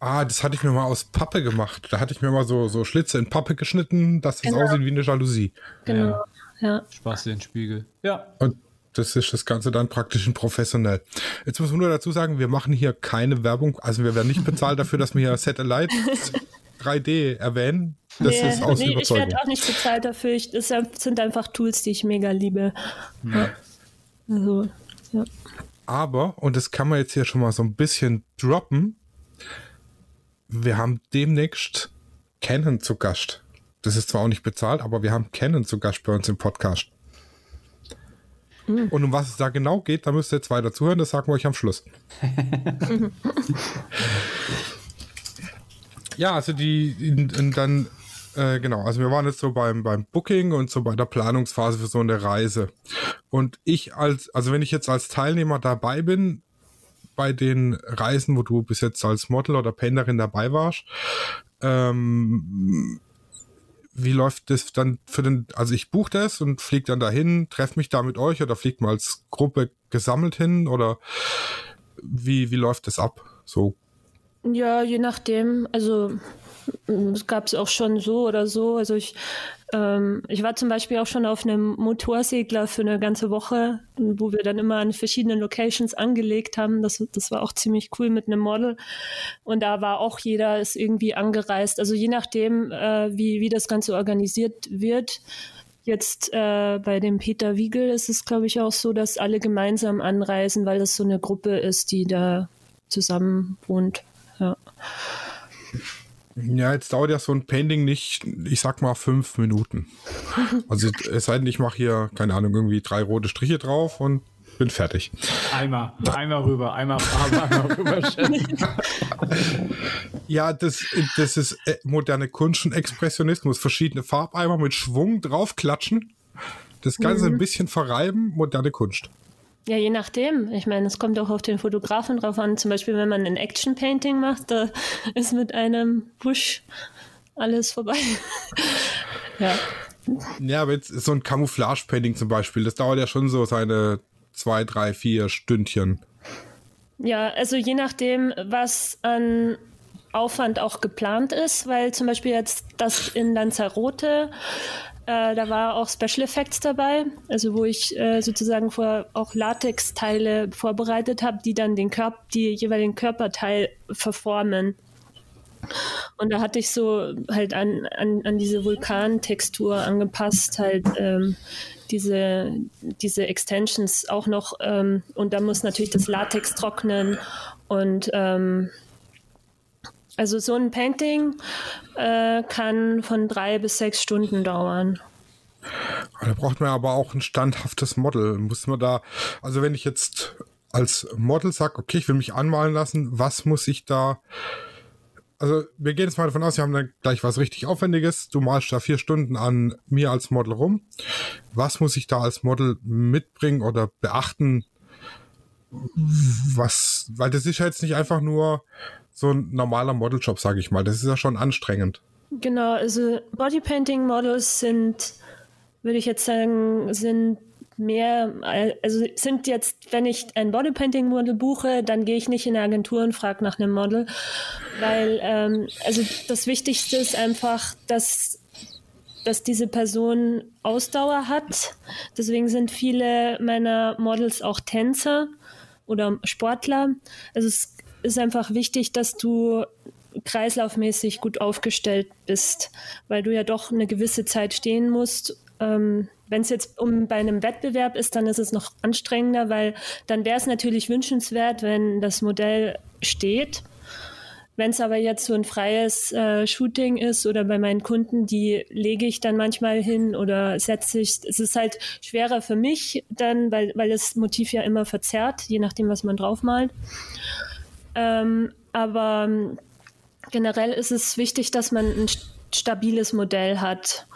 Ah, das hatte ich mir mal aus Pappe gemacht. Da hatte ich mir mal so, so Schlitze in Pappe geschnitten, dass es Genau. aussieht wie eine Jalousie. Genau. Ja. Ja. Spaß den Spiegel. Ja. Und das ist das Ganze dann praktisch in professionell. Jetzt muss man nur dazu sagen, wir machen hier keine Werbung. Also wir werden nicht bezahlt dafür, dass wir hier Satellite 3D erwähnen. Das Nee, ist aus nee, ich werde auch nicht bezahlt dafür. Ich, das sind einfach Tools, die ich mega liebe. Ja. Also, ja. Aber, und das kann man jetzt hier schon mal so ein bisschen droppen, wir haben demnächst Canon zu Gast. Das ist zwar auch nicht bezahlt, aber wir haben Canon zu Gast bei uns im Podcast. Und um was es da genau geht, da müsst ihr jetzt weiter zuhören, das sagen wir euch am Schluss. <laughs> ja, also die, in, in dann, äh, genau, also wir waren jetzt so beim, beim Booking und so bei der Planungsphase für so eine Reise. Und ich als, also wenn ich jetzt als Teilnehmer dabei bin, bei den Reisen, wo du bis jetzt als Model oder Painterin dabei warst, ähm, wie läuft das dann für den, also ich buche das und fliege dann dahin, treffe mich da mit euch oder fliegt mal als Gruppe gesammelt hin oder wie, wie läuft das ab? So. Ja, je nachdem. Also es gab es auch schon so oder so. Also ich, ähm, ich war zum Beispiel auch schon auf einem Motorsegler für eine ganze Woche, wo wir dann immer an verschiedenen Locations angelegt haben. Das, das war auch ziemlich cool mit einem Model. Und da war auch jeder ist irgendwie angereist. Also je nachdem, äh, wie, wie das Ganze organisiert wird. Jetzt äh, bei dem Peter Wiegel ist es, glaube ich, auch so, dass alle gemeinsam anreisen, weil das so eine Gruppe ist, die da zusammen wohnt. Ja. Ja, jetzt dauert ja so ein Painting nicht, ich sag mal, fünf Minuten. Also es sei denn, ich mache hier, keine Ahnung, irgendwie drei rote Striche drauf und bin fertig. Einmal, einmal rüber, einmal Farbe, einmal rüber. <laughs> ja, das, das ist äh, moderne Kunst und Expressionismus. Verschiedene Farbeimer mit Schwung draufklatschen. Das Ganze mhm. ein bisschen verreiben, moderne Kunst. Ja, je nachdem. Ich meine, es kommt auch auf den Fotografen drauf an. Zum Beispiel, wenn man ein Action-Painting macht, da ist mit einem Busch alles vorbei. <laughs> ja. Ja, aber jetzt so ein Camouflage-Painting zum Beispiel, das dauert ja schon so seine zwei, drei, vier Stündchen. Ja, also je nachdem, was an Aufwand auch geplant ist, weil zum Beispiel jetzt das in Lanzarote äh, da war auch Special Effects dabei, also wo ich äh, sozusagen vor auch Latex-Teile vorbereitet habe, die dann den Körper, die jeweiligen Körperteil verformen. Und da hatte ich so halt an, an, an diese Vulkantextur angepasst, halt ähm, diese, diese Extensions auch noch. Ähm, und da muss natürlich das Latex trocknen und ähm, also so ein Painting äh, kann von drei bis sechs Stunden dauern. Da braucht man aber auch ein standhaftes Model. Muss man da, also wenn ich jetzt als Model sage, okay, ich will mich anmalen lassen, was muss ich da also wir gehen jetzt mal davon aus, wir haben dann gleich was richtig Aufwendiges. Du malst da vier Stunden an mir als Model rum. Was muss ich da als Model mitbringen oder beachten? Was, weil das ist ja jetzt nicht einfach nur so ein normaler Modeljob, sage ich mal. Das ist ja schon anstrengend. Genau, also Bodypainting-Models sind, würde ich jetzt sagen, sind mehr, also sind jetzt, wenn ich ein Bodypainting-Model buche, dann gehe ich nicht in eine Agentur und frage nach einem Model, weil ähm, also das Wichtigste ist einfach, dass dass diese Person Ausdauer hat. Deswegen sind viele meiner Models auch Tänzer oder Sportler. Also es ist einfach wichtig, dass du kreislaufmäßig gut aufgestellt bist, weil du ja doch eine gewisse Zeit stehen musst. Ähm, Wenn es jetzt um bei einem Wettbewerb ist, dann ist es noch anstrengender, weil dann wäre es natürlich wünschenswert, wenn das Modell steht. Wenn es aber jetzt so ein freies äh, Shooting ist oder bei meinen Kunden, die lege ich dann manchmal hin oder setze ich. Es ist halt schwerer für mich dann, weil, weil das Motiv ja immer verzerrt, je nachdem, was man draufmalt. Ähm, aber ähm, generell ist es wichtig, dass man ein stabiles Modell hat.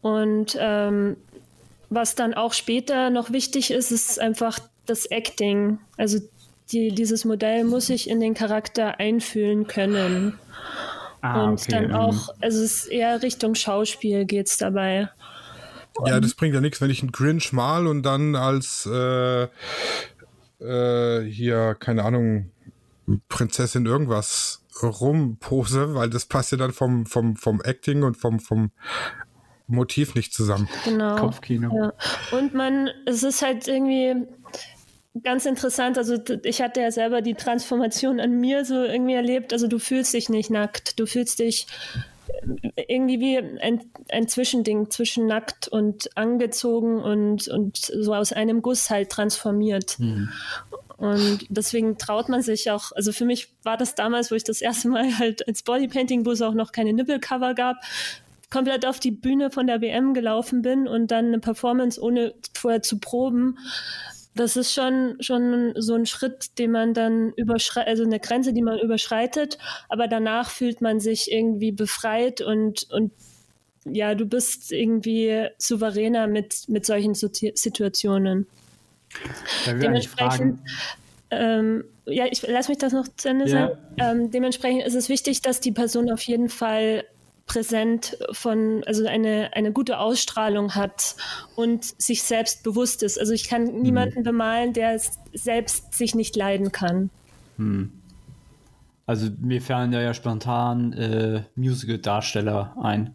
Und ähm, was dann auch später noch wichtig ist, ist einfach das Acting. Also die, dieses Modell muss sich in den Charakter einfühlen können. Ah, und okay. dann mhm. auch, also es ist eher Richtung Schauspiel geht es dabei. Ja, das bringt ja nichts, wenn ich einen Grinch mal und dann als äh, äh, hier, keine Ahnung, Prinzessin irgendwas rumpose, weil das passt ja dann vom, vom, vom Acting und vom, vom Motiv nicht zusammen. Genau. Kopfkino. Ja. Und man, es ist halt irgendwie ganz interessant. Also ich hatte ja selber die Transformation an mir so irgendwie erlebt. Also du fühlst dich nicht nackt. Du fühlst dich irgendwie wie ein, ein Zwischending zwischen nackt und angezogen und, und so aus einem Guss halt transformiert. Mhm. Und deswegen traut man sich auch, also für mich war das damals, wo ich das erste Mal halt als Bodypainting, wo es auch noch keine Nippelcover gab, komplett auf die Bühne von der WM gelaufen bin und dann eine Performance ohne vorher zu proben. Das ist schon, schon so ein Schritt, den man dann überschreitet, also eine Grenze, die man überschreitet, aber danach fühlt man sich irgendwie befreit und, und ja, du bist irgendwie souveräner mit, mit solchen Situationen. Dementsprechend, ähm, ja, ich lass mich das noch zu Ende ja. sagen. Ähm, dementsprechend ist es wichtig, dass die Person auf jeden Fall präsent von, also eine, eine gute Ausstrahlung hat und sich selbst bewusst ist. Also ich kann niemanden bemalen, der selbst sich nicht leiden kann. Hm. Also mir fallen ja, ja spontan äh, Musical-Darsteller ein.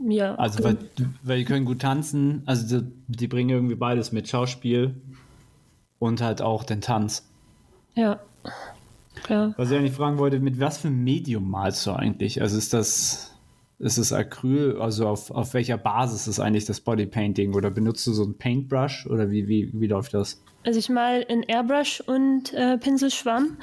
Ja. Also weil, weil die können gut tanzen, also die, die bringen irgendwie beides mit Schauspiel und halt auch den Tanz. Ja. Ja. Was ich eigentlich fragen wollte, mit was für Medium malst du eigentlich? Also ist das, ist es Acryl, also auf, auf welcher Basis ist eigentlich das Bodypainting? Oder benutzt du so ein Paintbrush oder wie, wie, wie läuft das? Also ich mal in Airbrush und äh, Pinselschwamm.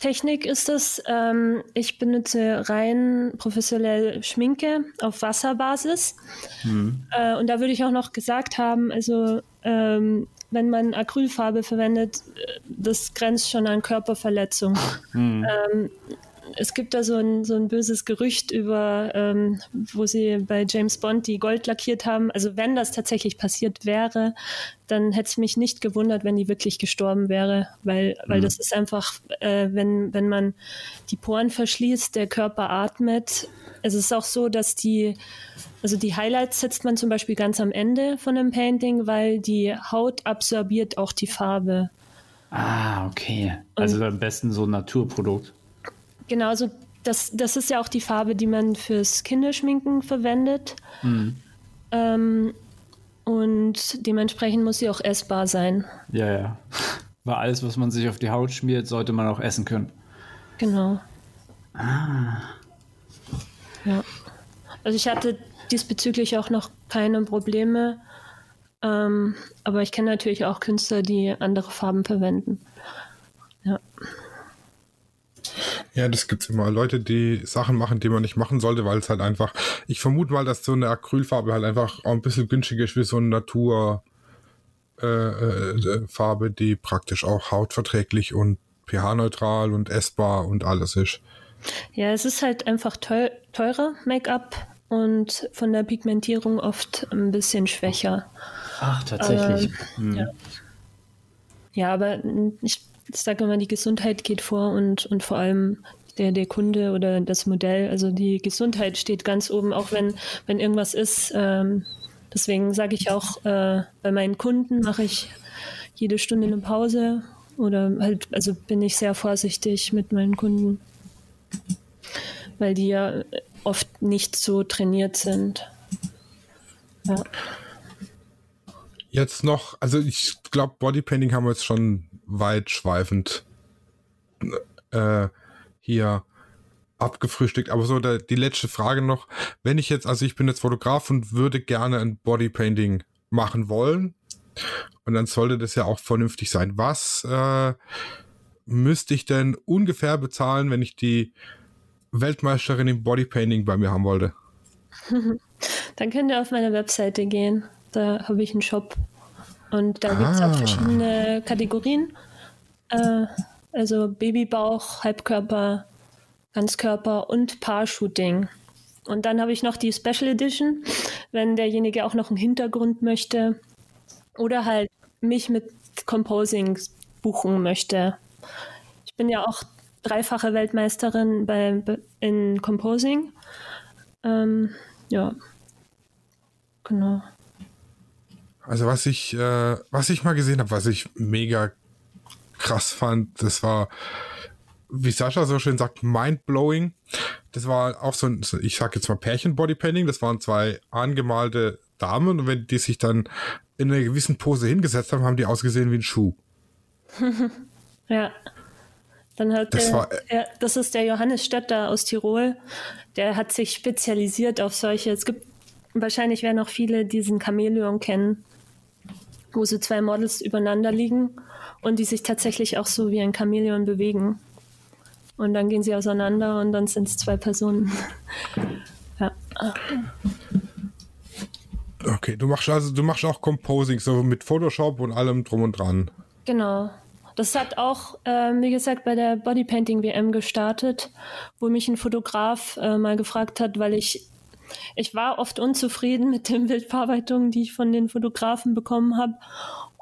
Technik ist es, ähm, ich benutze rein professionell Schminke auf Wasserbasis. Mhm. Äh, und da würde ich auch noch gesagt haben, also ähm, wenn man Acrylfarbe verwendet, äh, das grenzt schon an Körperverletzung. Mhm. Ähm, es gibt da so ein, so ein böses Gerücht über, ähm, wo sie bei James Bond die Gold lackiert haben. Also wenn das tatsächlich passiert wäre, dann hätte es mich nicht gewundert, wenn die wirklich gestorben wäre, weil, weil mhm. das ist einfach, äh, wenn, wenn man die Poren verschließt, der Körper atmet. Es ist auch so, dass die, also die Highlights setzt man zum Beispiel ganz am Ende von einem Painting, weil die Haut absorbiert auch die Farbe. Ah, okay. Also Und, am besten so ein Naturprodukt. Genau, also das, das ist ja auch die Farbe, die man fürs Kinderschminken verwendet. Mhm. Ähm, und dementsprechend muss sie auch essbar sein. Ja, ja. Weil alles, was man sich auf die Haut schmiert, sollte man auch essen können. Genau. Ah. Ja. Also ich hatte diesbezüglich auch noch keine Probleme. Ähm, aber ich kenne natürlich auch Künstler, die andere Farben verwenden. Ja. Ja, das gibt's immer. Leute, die Sachen machen, die man nicht machen sollte, weil es halt einfach, ich vermute mal, dass so eine Acrylfarbe halt einfach auch ein bisschen günstiger ist wie so eine Naturfarbe, äh, äh, die praktisch auch hautverträglich und pH-neutral und essbar und alles ist. Ja, es ist halt einfach teuer, teurer Make-up und von der Pigmentierung oft ein bisschen schwächer. Ach, tatsächlich. Ähm, hm. ja. ja, aber ich ich sage immer, die Gesundheit geht vor und, und vor allem der, der Kunde oder das Modell. Also die Gesundheit steht ganz oben, auch wenn, wenn irgendwas ist. Ähm, deswegen sage ich auch, äh, bei meinen Kunden mache ich jede Stunde eine Pause oder halt, also bin ich sehr vorsichtig mit meinen Kunden, weil die ja oft nicht so trainiert sind. Ja. Jetzt noch, also ich glaube, Bodypainting haben wir jetzt schon weitschweifend äh, hier abgefrühstückt. Aber so der, die letzte Frage noch. Wenn ich jetzt, also ich bin jetzt Fotograf und würde gerne ein Bodypainting machen wollen. Und dann sollte das ja auch vernünftig sein. Was äh, müsste ich denn ungefähr bezahlen, wenn ich die Weltmeisterin im Bodypainting bei mir haben wollte? <laughs> Dann könnt ihr auf meine Webseite gehen. Da habe ich einen Shop und da gibt es auch ah. verschiedene Kategorien. Äh, also Babybauch, Halbkörper, Ganzkörper und Paar-Shooting. Und dann habe ich noch die Special Edition, wenn derjenige auch noch einen Hintergrund möchte oder halt mich mit Composing buchen möchte. Ich bin ja auch dreifache Weltmeisterin bei, in Composing. Ähm, ja, genau. Also was ich, äh, was ich mal gesehen habe, was ich mega krass fand, das war, wie Sascha so schön sagt, mindblowing. Das war auch so ein, ich sag jetzt mal Pärchen-Bodypainting. Das waren zwei angemalte Damen und wenn die sich dann in einer gewissen Pose hingesetzt haben, haben die ausgesehen wie ein Schuh. <laughs> ja. Dann hat das, der, war, der, das ist der Johannes Stötter aus Tirol. Der hat sich spezialisiert auf solche. Es gibt wahrscheinlich werden auch viele diesen Chamäleon kennen wo so zwei Models übereinander liegen und die sich tatsächlich auch so wie ein Chamäleon bewegen. Und dann gehen sie auseinander und dann sind es zwei Personen. <laughs> ja. Okay, du machst also du machst auch Composing, so mit Photoshop und allem drum und dran. Genau. Das hat auch, äh, wie gesagt, bei der Bodypainting WM gestartet, wo mich ein Fotograf äh, mal gefragt hat, weil ich ich war oft unzufrieden mit den <laughs> Bildverarbeitungen, die ich von den Fotografen bekommen habe.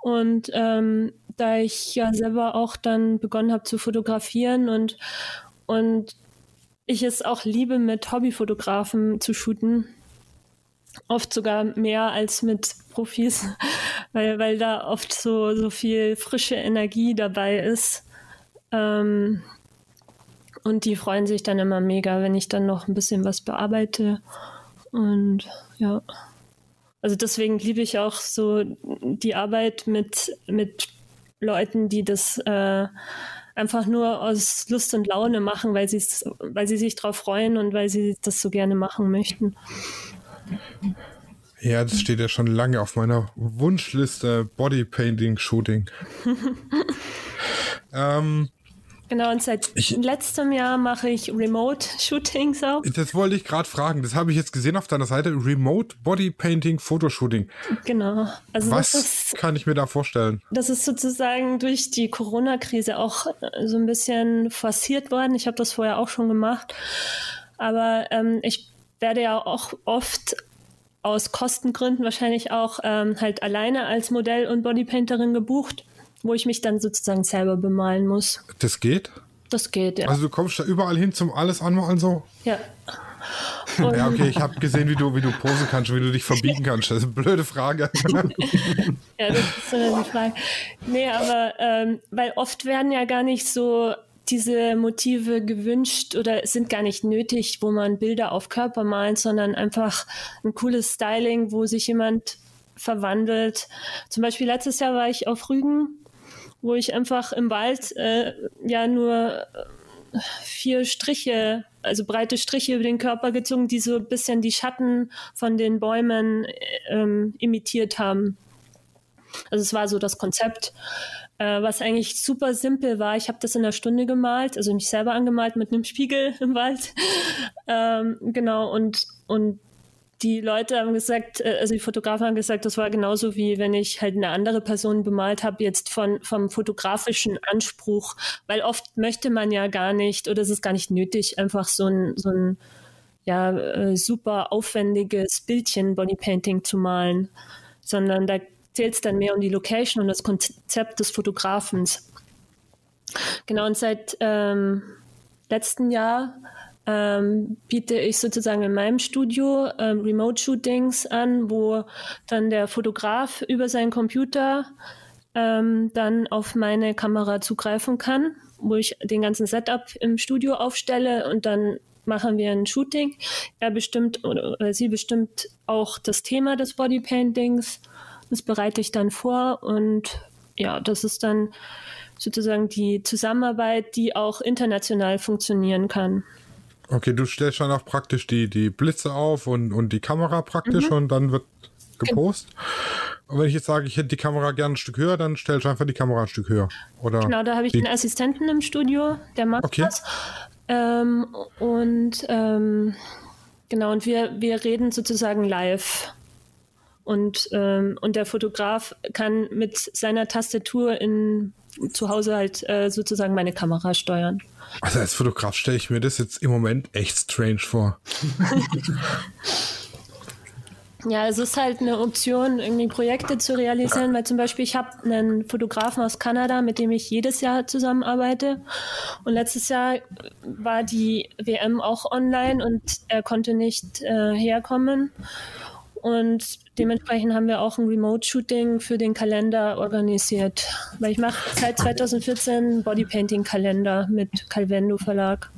Und ähm, da ich ja selber auch dann begonnen habe zu fotografieren und, und ich es auch liebe, mit Hobbyfotografen zu shooten. Oft sogar mehr als mit Profis, <laughs> weil, weil da oft so, so viel frische Energie dabei ist. Ähm, und die freuen sich dann immer mega, wenn ich dann noch ein bisschen was bearbeite. Und ja. Also deswegen liebe ich auch so die Arbeit mit, mit Leuten, die das äh, einfach nur aus Lust und Laune machen, weil, weil sie sich darauf freuen und weil sie das so gerne machen möchten. Ja, das steht ja schon lange auf meiner Wunschliste Bodypainting-Shooting. <laughs> ähm, Genau, und seit ich, letztem Jahr mache ich Remote-Shootings auch. Das wollte ich gerade fragen. Das habe ich jetzt gesehen auf deiner Seite. Remote Body Painting Fotoshooting. Genau. Also Was ist, kann ich mir da vorstellen? Das ist sozusagen durch die Corona-Krise auch äh, so ein bisschen forciert worden. Ich habe das vorher auch schon gemacht. Aber ähm, ich werde ja auch oft aus Kostengründen wahrscheinlich auch ähm, halt alleine als Modell und Bodypainterin gebucht wo ich mich dann sozusagen selber bemalen muss. Das geht? Das geht, ja. Also du kommst da überall hin zum alles anmalen so? Ja. Und <laughs> ja, okay, ich habe gesehen, wie du, wie du posen kannst, wie du dich verbiegen <laughs> kannst. Das ist eine blöde Frage. <laughs> ja, das ist so eine Frage. Nee, aber ähm, weil oft werden ja gar nicht so diese Motive gewünscht oder sind gar nicht nötig, wo man Bilder auf Körper malt, sondern einfach ein cooles Styling, wo sich jemand verwandelt. Zum Beispiel letztes Jahr war ich auf Rügen wo ich einfach im Wald äh, ja nur äh, vier Striche, also breite Striche über den Körper gezogen, die so ein bisschen die Schatten von den Bäumen ähm, imitiert haben. Also es war so das Konzept, äh, was eigentlich super simpel war. Ich habe das in einer Stunde gemalt, also mich selber angemalt mit einem Spiegel <laughs> im Wald. ähm, genau, und, und die Leute haben gesagt, äh, also die Fotografen haben gesagt, das war genauso wie wenn ich halt eine andere Person bemalt habe, jetzt von, vom fotografischen Anspruch, weil oft möchte man ja gar nicht oder es ist gar nicht nötig, einfach so ein, so ein ja, äh, super aufwendiges Bildchen Bodypainting zu malen, sondern da zählt es dann mehr um die Location und das Konzept des Fotografens. Genau, und seit ähm, letzten Jahr ähm, biete ich sozusagen in meinem Studio ähm, Remote-Shootings an, wo dann der Fotograf über seinen Computer ähm, dann auf meine Kamera zugreifen kann, wo ich den ganzen Setup im Studio aufstelle und dann machen wir ein Shooting. Er bestimmt oder sie bestimmt auch das Thema des Bodypaintings. Das bereite ich dann vor und ja, das ist dann sozusagen die Zusammenarbeit, die auch international funktionieren kann. Okay, du stellst dann auch praktisch die, die Blitze auf und, und die Kamera praktisch mhm. und dann wird gepostet. Und wenn ich jetzt sage, ich hätte die Kamera gerne ein Stück höher, dann stellst du einfach die Kamera ein Stück höher. Oder genau, da habe ich einen Assistenten im Studio, der macht okay. das. Ähm, und ähm, genau, und wir, wir reden sozusagen live. Und, ähm, und der Fotograf kann mit seiner Tastatur in, zu Hause halt äh, sozusagen meine Kamera steuern. Also als Fotograf stelle ich mir das jetzt im Moment echt strange vor. <laughs> Ja, es ist halt eine Option, irgendwie Projekte zu realisieren, weil zum Beispiel ich habe einen Fotografen aus Kanada, mit dem ich jedes Jahr zusammenarbeite. Und letztes Jahr war die WM auch online und er konnte nicht äh, herkommen. Und dementsprechend haben wir auch ein Remote-Shooting für den Kalender organisiert. Weil ich mache seit 2014 Bodypainting-Kalender mit Calvendo Verlag.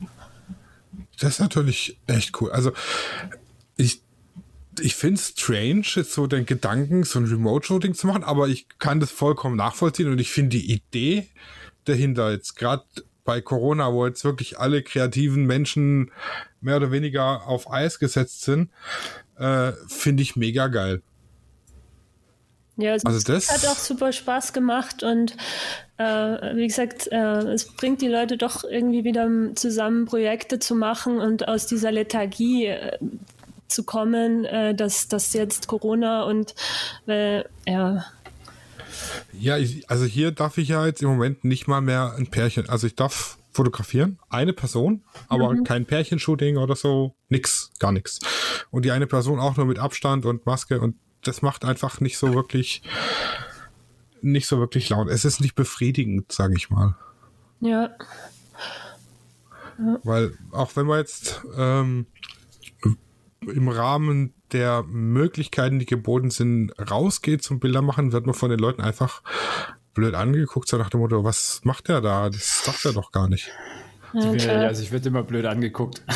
Das ist natürlich echt cool. Also ich, ich finde es strange, jetzt so den Gedanken, so ein Remote-Shooting zu machen, aber ich kann das vollkommen nachvollziehen und ich finde die Idee dahinter jetzt gerade bei Corona, wo jetzt wirklich alle kreativen Menschen mehr oder weniger auf Eis gesetzt sind, äh, finde ich mega geil. Ja, also, also das hat auch super Spaß gemacht und äh, wie gesagt, äh, es bringt die Leute doch irgendwie wieder zusammen, Projekte zu machen und aus dieser Lethargie äh, zu kommen, äh, dass, dass jetzt Corona und äh, ja. Ja, ich, also hier darf ich ja jetzt im Moment nicht mal mehr ein Pärchen. Also ich darf fotografieren, eine Person, aber mhm. kein Pärchenshooting oder so, nix, gar nichts. Und die eine Person auch nur mit Abstand und Maske und das macht einfach nicht so wirklich, nicht so wirklich laut. Es ist nicht befriedigend, sage ich mal. Ja. Ja. Weil auch wenn man jetzt ähm, im Rahmen der Möglichkeiten, die geboten sind, rausgeht zum Bilder machen, wird man von den Leuten einfach blöd angeguckt, so nach dem Motto, was macht der da? Das sagt er doch gar nicht. Ja, also ich werde immer blöd angeguckt. <laughs>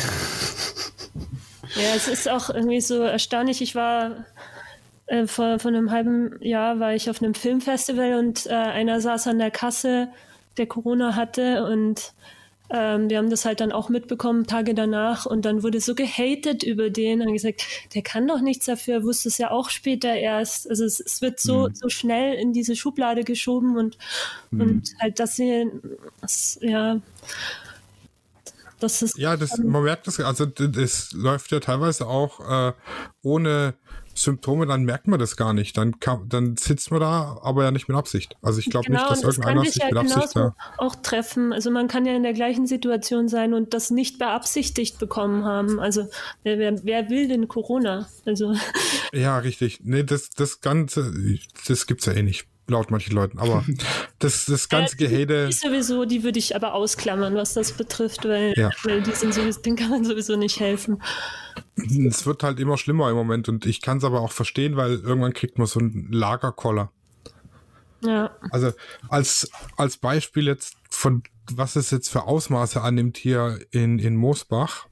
Ja, es ist auch irgendwie so erstaunlich. Ich war äh, vor, vor einem halben Jahr war ich auf einem Filmfestival und äh, einer saß an der Kasse, der Corona hatte und ähm, wir haben das halt dann auch mitbekommen, Tage danach, und dann wurde so gehatet über den und gesagt, der kann doch nichts dafür, wusste es ja auch später erst. Also es, es wird so, mhm. so schnell in diese Schublade geschoben und, mhm. und halt, dass sie, das, ja, das ist. Ja, das, man merkt das, also das läuft ja teilweise auch äh, ohne Symptome, dann merkt man das gar nicht. Dann, kann, dann sitzt man da, aber ja nicht mit Absicht. Also ich glaube genau, nicht, dass irgendeiner sich ja mit Absicht da auch treffen. Also man kann ja in der gleichen Situation sein und das nicht beabsichtigt bekommen haben. Also wer, wer, wer will denn Corona? Also <laughs> ja, richtig. Nee, das, das Ganze, das gibt's ja eh nicht laut manchen Leuten. Aber <laughs> das, das ganze äh, Gehede. Die sowieso, die würde ich aber ausklammern, was das betrifft, weil, ja. weil die sind sowieso, denen kann man sowieso nicht helfen. Es wird halt immer schlimmer im Moment und ich kann es aber auch verstehen, weil irgendwann kriegt man so einen Lagerkoller. Ja. Also als, als Beispiel jetzt von was es jetzt für Ausmaße annimmt hier in, in Moosbach.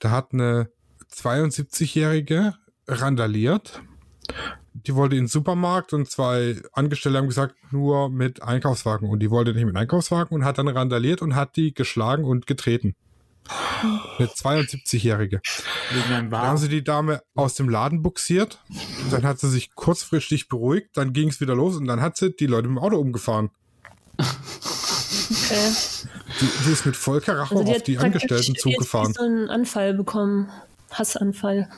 Da hat eine 72-Jährige randaliert die wollte in den Supermarkt und zwei Angestellte haben gesagt, nur mit Einkaufswagen. Und die wollte nicht mit Einkaufswagen und hat dann randaliert und hat die geschlagen und getreten. Eine 72-Jährige. Dann haben sie die Dame aus dem Laden buxiert. Dann hat sie sich kurzfristig beruhigt. Dann ging es wieder los und dann hat sie die Leute mit dem Auto umgefahren. Okay. Die, die ist mit voller Rache also auf die Angestellten zugefahren. so einen Anfall bekommen. Hassanfall.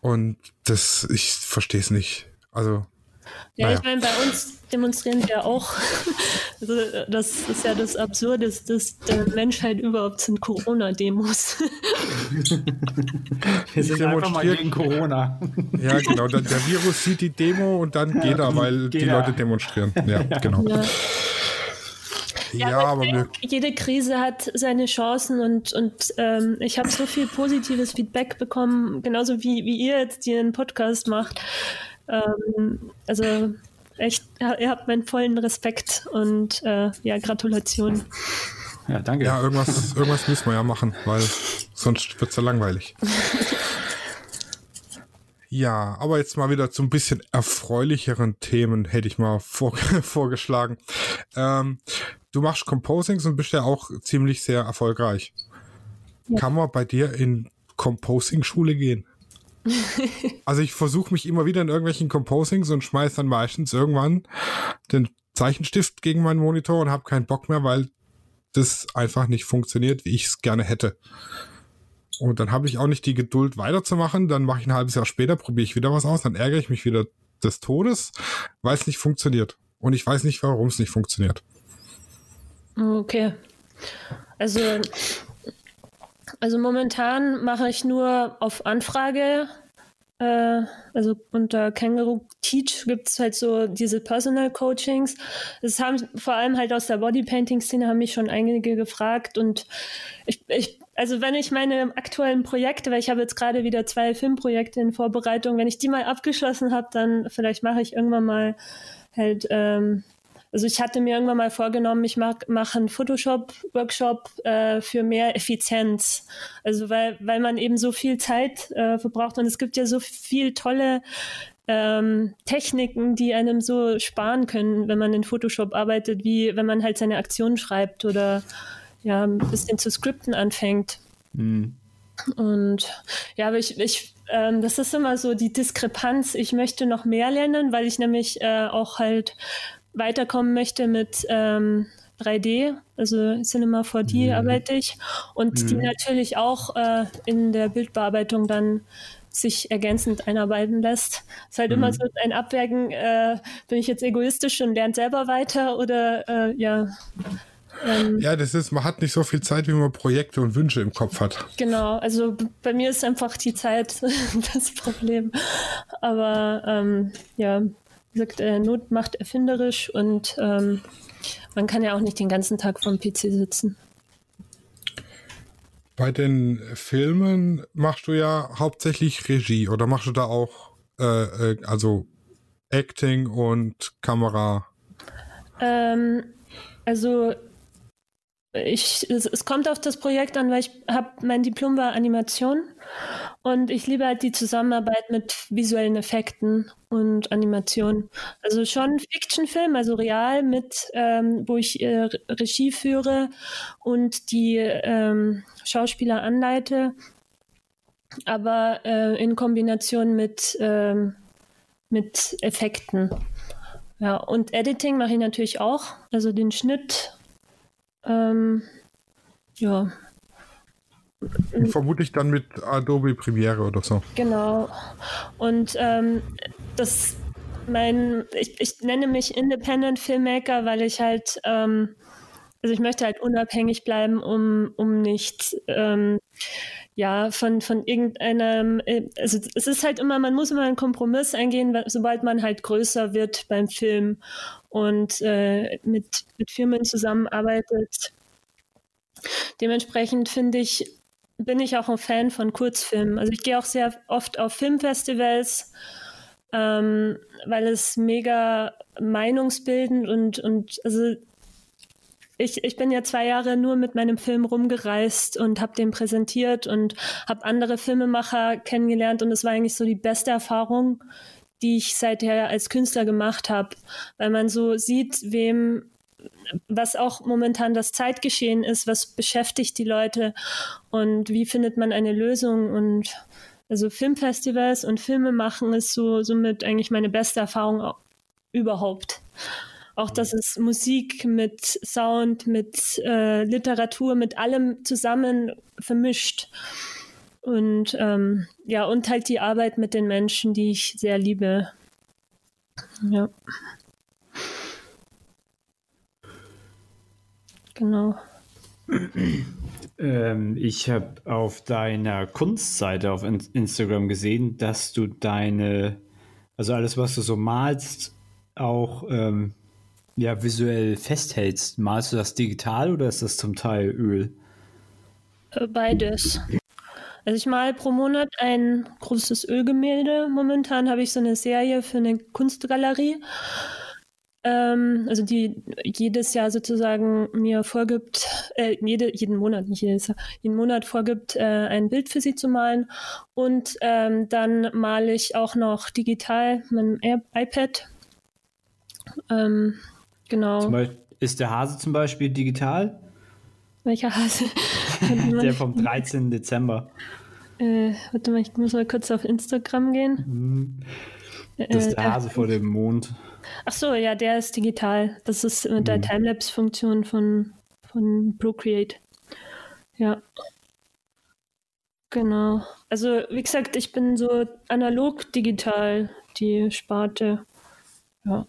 Und das, ich verstehe es nicht. Also. Ja, naja. ich meine, bei uns demonstrieren wir auch. <laughs> Also, das ist ja das Absurdeste der Menschheit überhaupt sind Corona-Demos. <laughs> wir sind einfach mal gegen Corona. <laughs> Ja, genau. Der, der Virus sieht die Demo und dann geht er, weil geht die er. Leute demonstrieren. Ja, genau. Ja. Ja, ja aber denke, jede Krise hat seine Chancen und, und ähm, ich habe so viel positives Feedback bekommen, genauso wie, wie ihr jetzt hier einen Podcast macht. Ähm, also echt, ihr habt meinen vollen Respekt und äh, ja, Gratulation. Ja, danke. Ja, irgendwas, irgendwas müssen wir ja machen, weil sonst wird es ja langweilig. Ja, aber jetzt mal wieder zu ein bisschen erfreulicheren Themen hätte ich mal vor, <laughs> vorgeschlagen. Ähm, du machst Composings und bist ja auch ziemlich sehr erfolgreich. Ja. Kann man bei dir in Composing-Schule gehen? <laughs> also ich versuche mich immer wieder in irgendwelchen Composings und schmeiß dann meistens irgendwann den Zeichenstift gegen meinen Monitor und habe keinen Bock mehr, weil das einfach nicht funktioniert, wie ich es gerne hätte. Und dann habe ich auch nicht die Geduld weiterzumachen. Dann mache ich ein halbes Jahr später, probiere ich wieder was aus, dann ärgere ich mich wieder des Todes, weil es nicht funktioniert. Und ich weiß nicht, warum es nicht funktioniert. Okay. Also, also momentan mache ich nur auf Anfrage. Äh, also unter Kangaroo Teach gibt es halt so diese Personal Coachings. Das haben vor allem halt aus der Bodypainting-Szene haben mich schon einige gefragt und ich, ich also wenn ich meine aktuellen Projekte, weil ich habe jetzt gerade wieder zwei Filmprojekte in Vorbereitung, wenn ich die mal abgeschlossen habe, dann vielleicht mache ich irgendwann mal halt ähm, also ich hatte mir irgendwann mal vorgenommen, ich mache einen Photoshop-Workshop äh, für mehr Effizienz. Also weil, weil man eben so viel Zeit äh, verbraucht und es gibt ja so viel tolle ähm, Techniken, die einem so sparen können, wenn man in Photoshop arbeitet, wie wenn man halt seine Aktionen schreibt oder ja, ein bisschen zu skripten anfängt. Mhm. Und ja, aber ich, ich ähm, das ist immer so die Diskrepanz. Ich möchte noch mehr lernen, weil ich nämlich äh, auch halt weiterkommen möchte mit ähm, 3D, also Cinema 4D mhm. arbeite ich und mhm. die natürlich auch äh, in der Bildbearbeitung dann sich ergänzend einarbeiten lässt. Es ist halt mhm. immer so ein Abwägen, äh, bin ich jetzt egoistisch und lerne selber weiter oder äh, ja. Ähm, ja, das ist, man hat nicht so viel Zeit, wie man Projekte und Wünsche im Kopf hat. Genau, also bei mir ist einfach die Zeit <laughs> das Problem. Aber ähm, ja, gesagt, äh, Not macht erfinderisch und ähm, man kann ja auch nicht den ganzen Tag vom PC sitzen. Bei den Filmen machst du ja hauptsächlich Regie oder machst du da auch äh, äh, also Acting und Kamera? Ähm, also ich, es, es, kommt auf das Projekt an, weil ich habe mein Diplom war Animation und ich liebe halt die Zusammenarbeit mit visuellen Effekten und Animation. Also schon Fiction-Film, also real mit, ähm, wo ich äh, Regie führe und die ähm, Schauspieler anleite, aber äh, in Kombination mit, ähm, mit Effekten. Ja, und Editing mache ich natürlich auch, also den Schnitt ähm, ja. Vermutlich dann mit Adobe Premiere oder so. Genau. Und ähm, das, mein, ich, ich nenne mich Independent Filmmaker, weil ich halt, ähm, also ich möchte halt unabhängig bleiben, um, um nicht ähm, ja, von, von irgendeinem, äh, also es ist halt immer, man muss immer einen Kompromiss eingehen, sobald man halt größer wird beim Film und äh, mit, mit Firmen zusammenarbeitet. Dementsprechend finde ich, bin ich auch ein Fan von Kurzfilmen. Also ich gehe auch sehr oft auf Filmfestivals, ähm, weil es mega meinungsbildend und, und also ich, ich bin ja zwei Jahre nur mit meinem Film rumgereist und habe den präsentiert und habe andere Filmemacher kennengelernt und es war eigentlich so die beste Erfahrung, die ich seither als Künstler gemacht habe, weil man so sieht, wem was auch momentan das Zeitgeschehen ist, was beschäftigt die Leute und wie findet man eine Lösung und also Filmfestivals und Filme machen ist so somit eigentlich meine beste Erfahrung überhaupt. Auch dass es Musik mit Sound, mit äh, Literatur, mit allem zusammen vermischt. Und ähm, ja, und halt die Arbeit mit den Menschen, die ich sehr liebe. Ja. Genau. Ähm, ich habe auf deiner Kunstseite auf Instagram gesehen, dass du deine, also alles, was du so malst, auch ähm, ja, visuell festhältst, malst du das digital oder ist das zum Teil Öl? Äh, beides. Also ich male pro Monat ein großes Ölgemälde. Momentan habe ich so eine Serie für eine Kunstgalerie, ähm, also die jedes Jahr sozusagen mir vorgibt, äh, jede, jeden Monat, nicht jedes Jahr, jeden Monat vorgibt, äh, ein Bild für sie zu malen. Und ähm, dann male ich auch noch digital mit dem iPad. Ähm, Genau. Beispiel, ist der Hase zum Beispiel digital? Welcher Hase? <laughs> der vom 13. Dezember. Äh, warte mal, ich muss mal kurz auf Instagram gehen. Mhm. Das ist der äh, Hase äh, vor dem Mond. Ach so, ja, der ist digital. Das ist mit der mhm. Timelapse-Funktion von, von Procreate. Ja. Genau. Also, wie gesagt, ich bin so analog digital, die Sparte. Ja.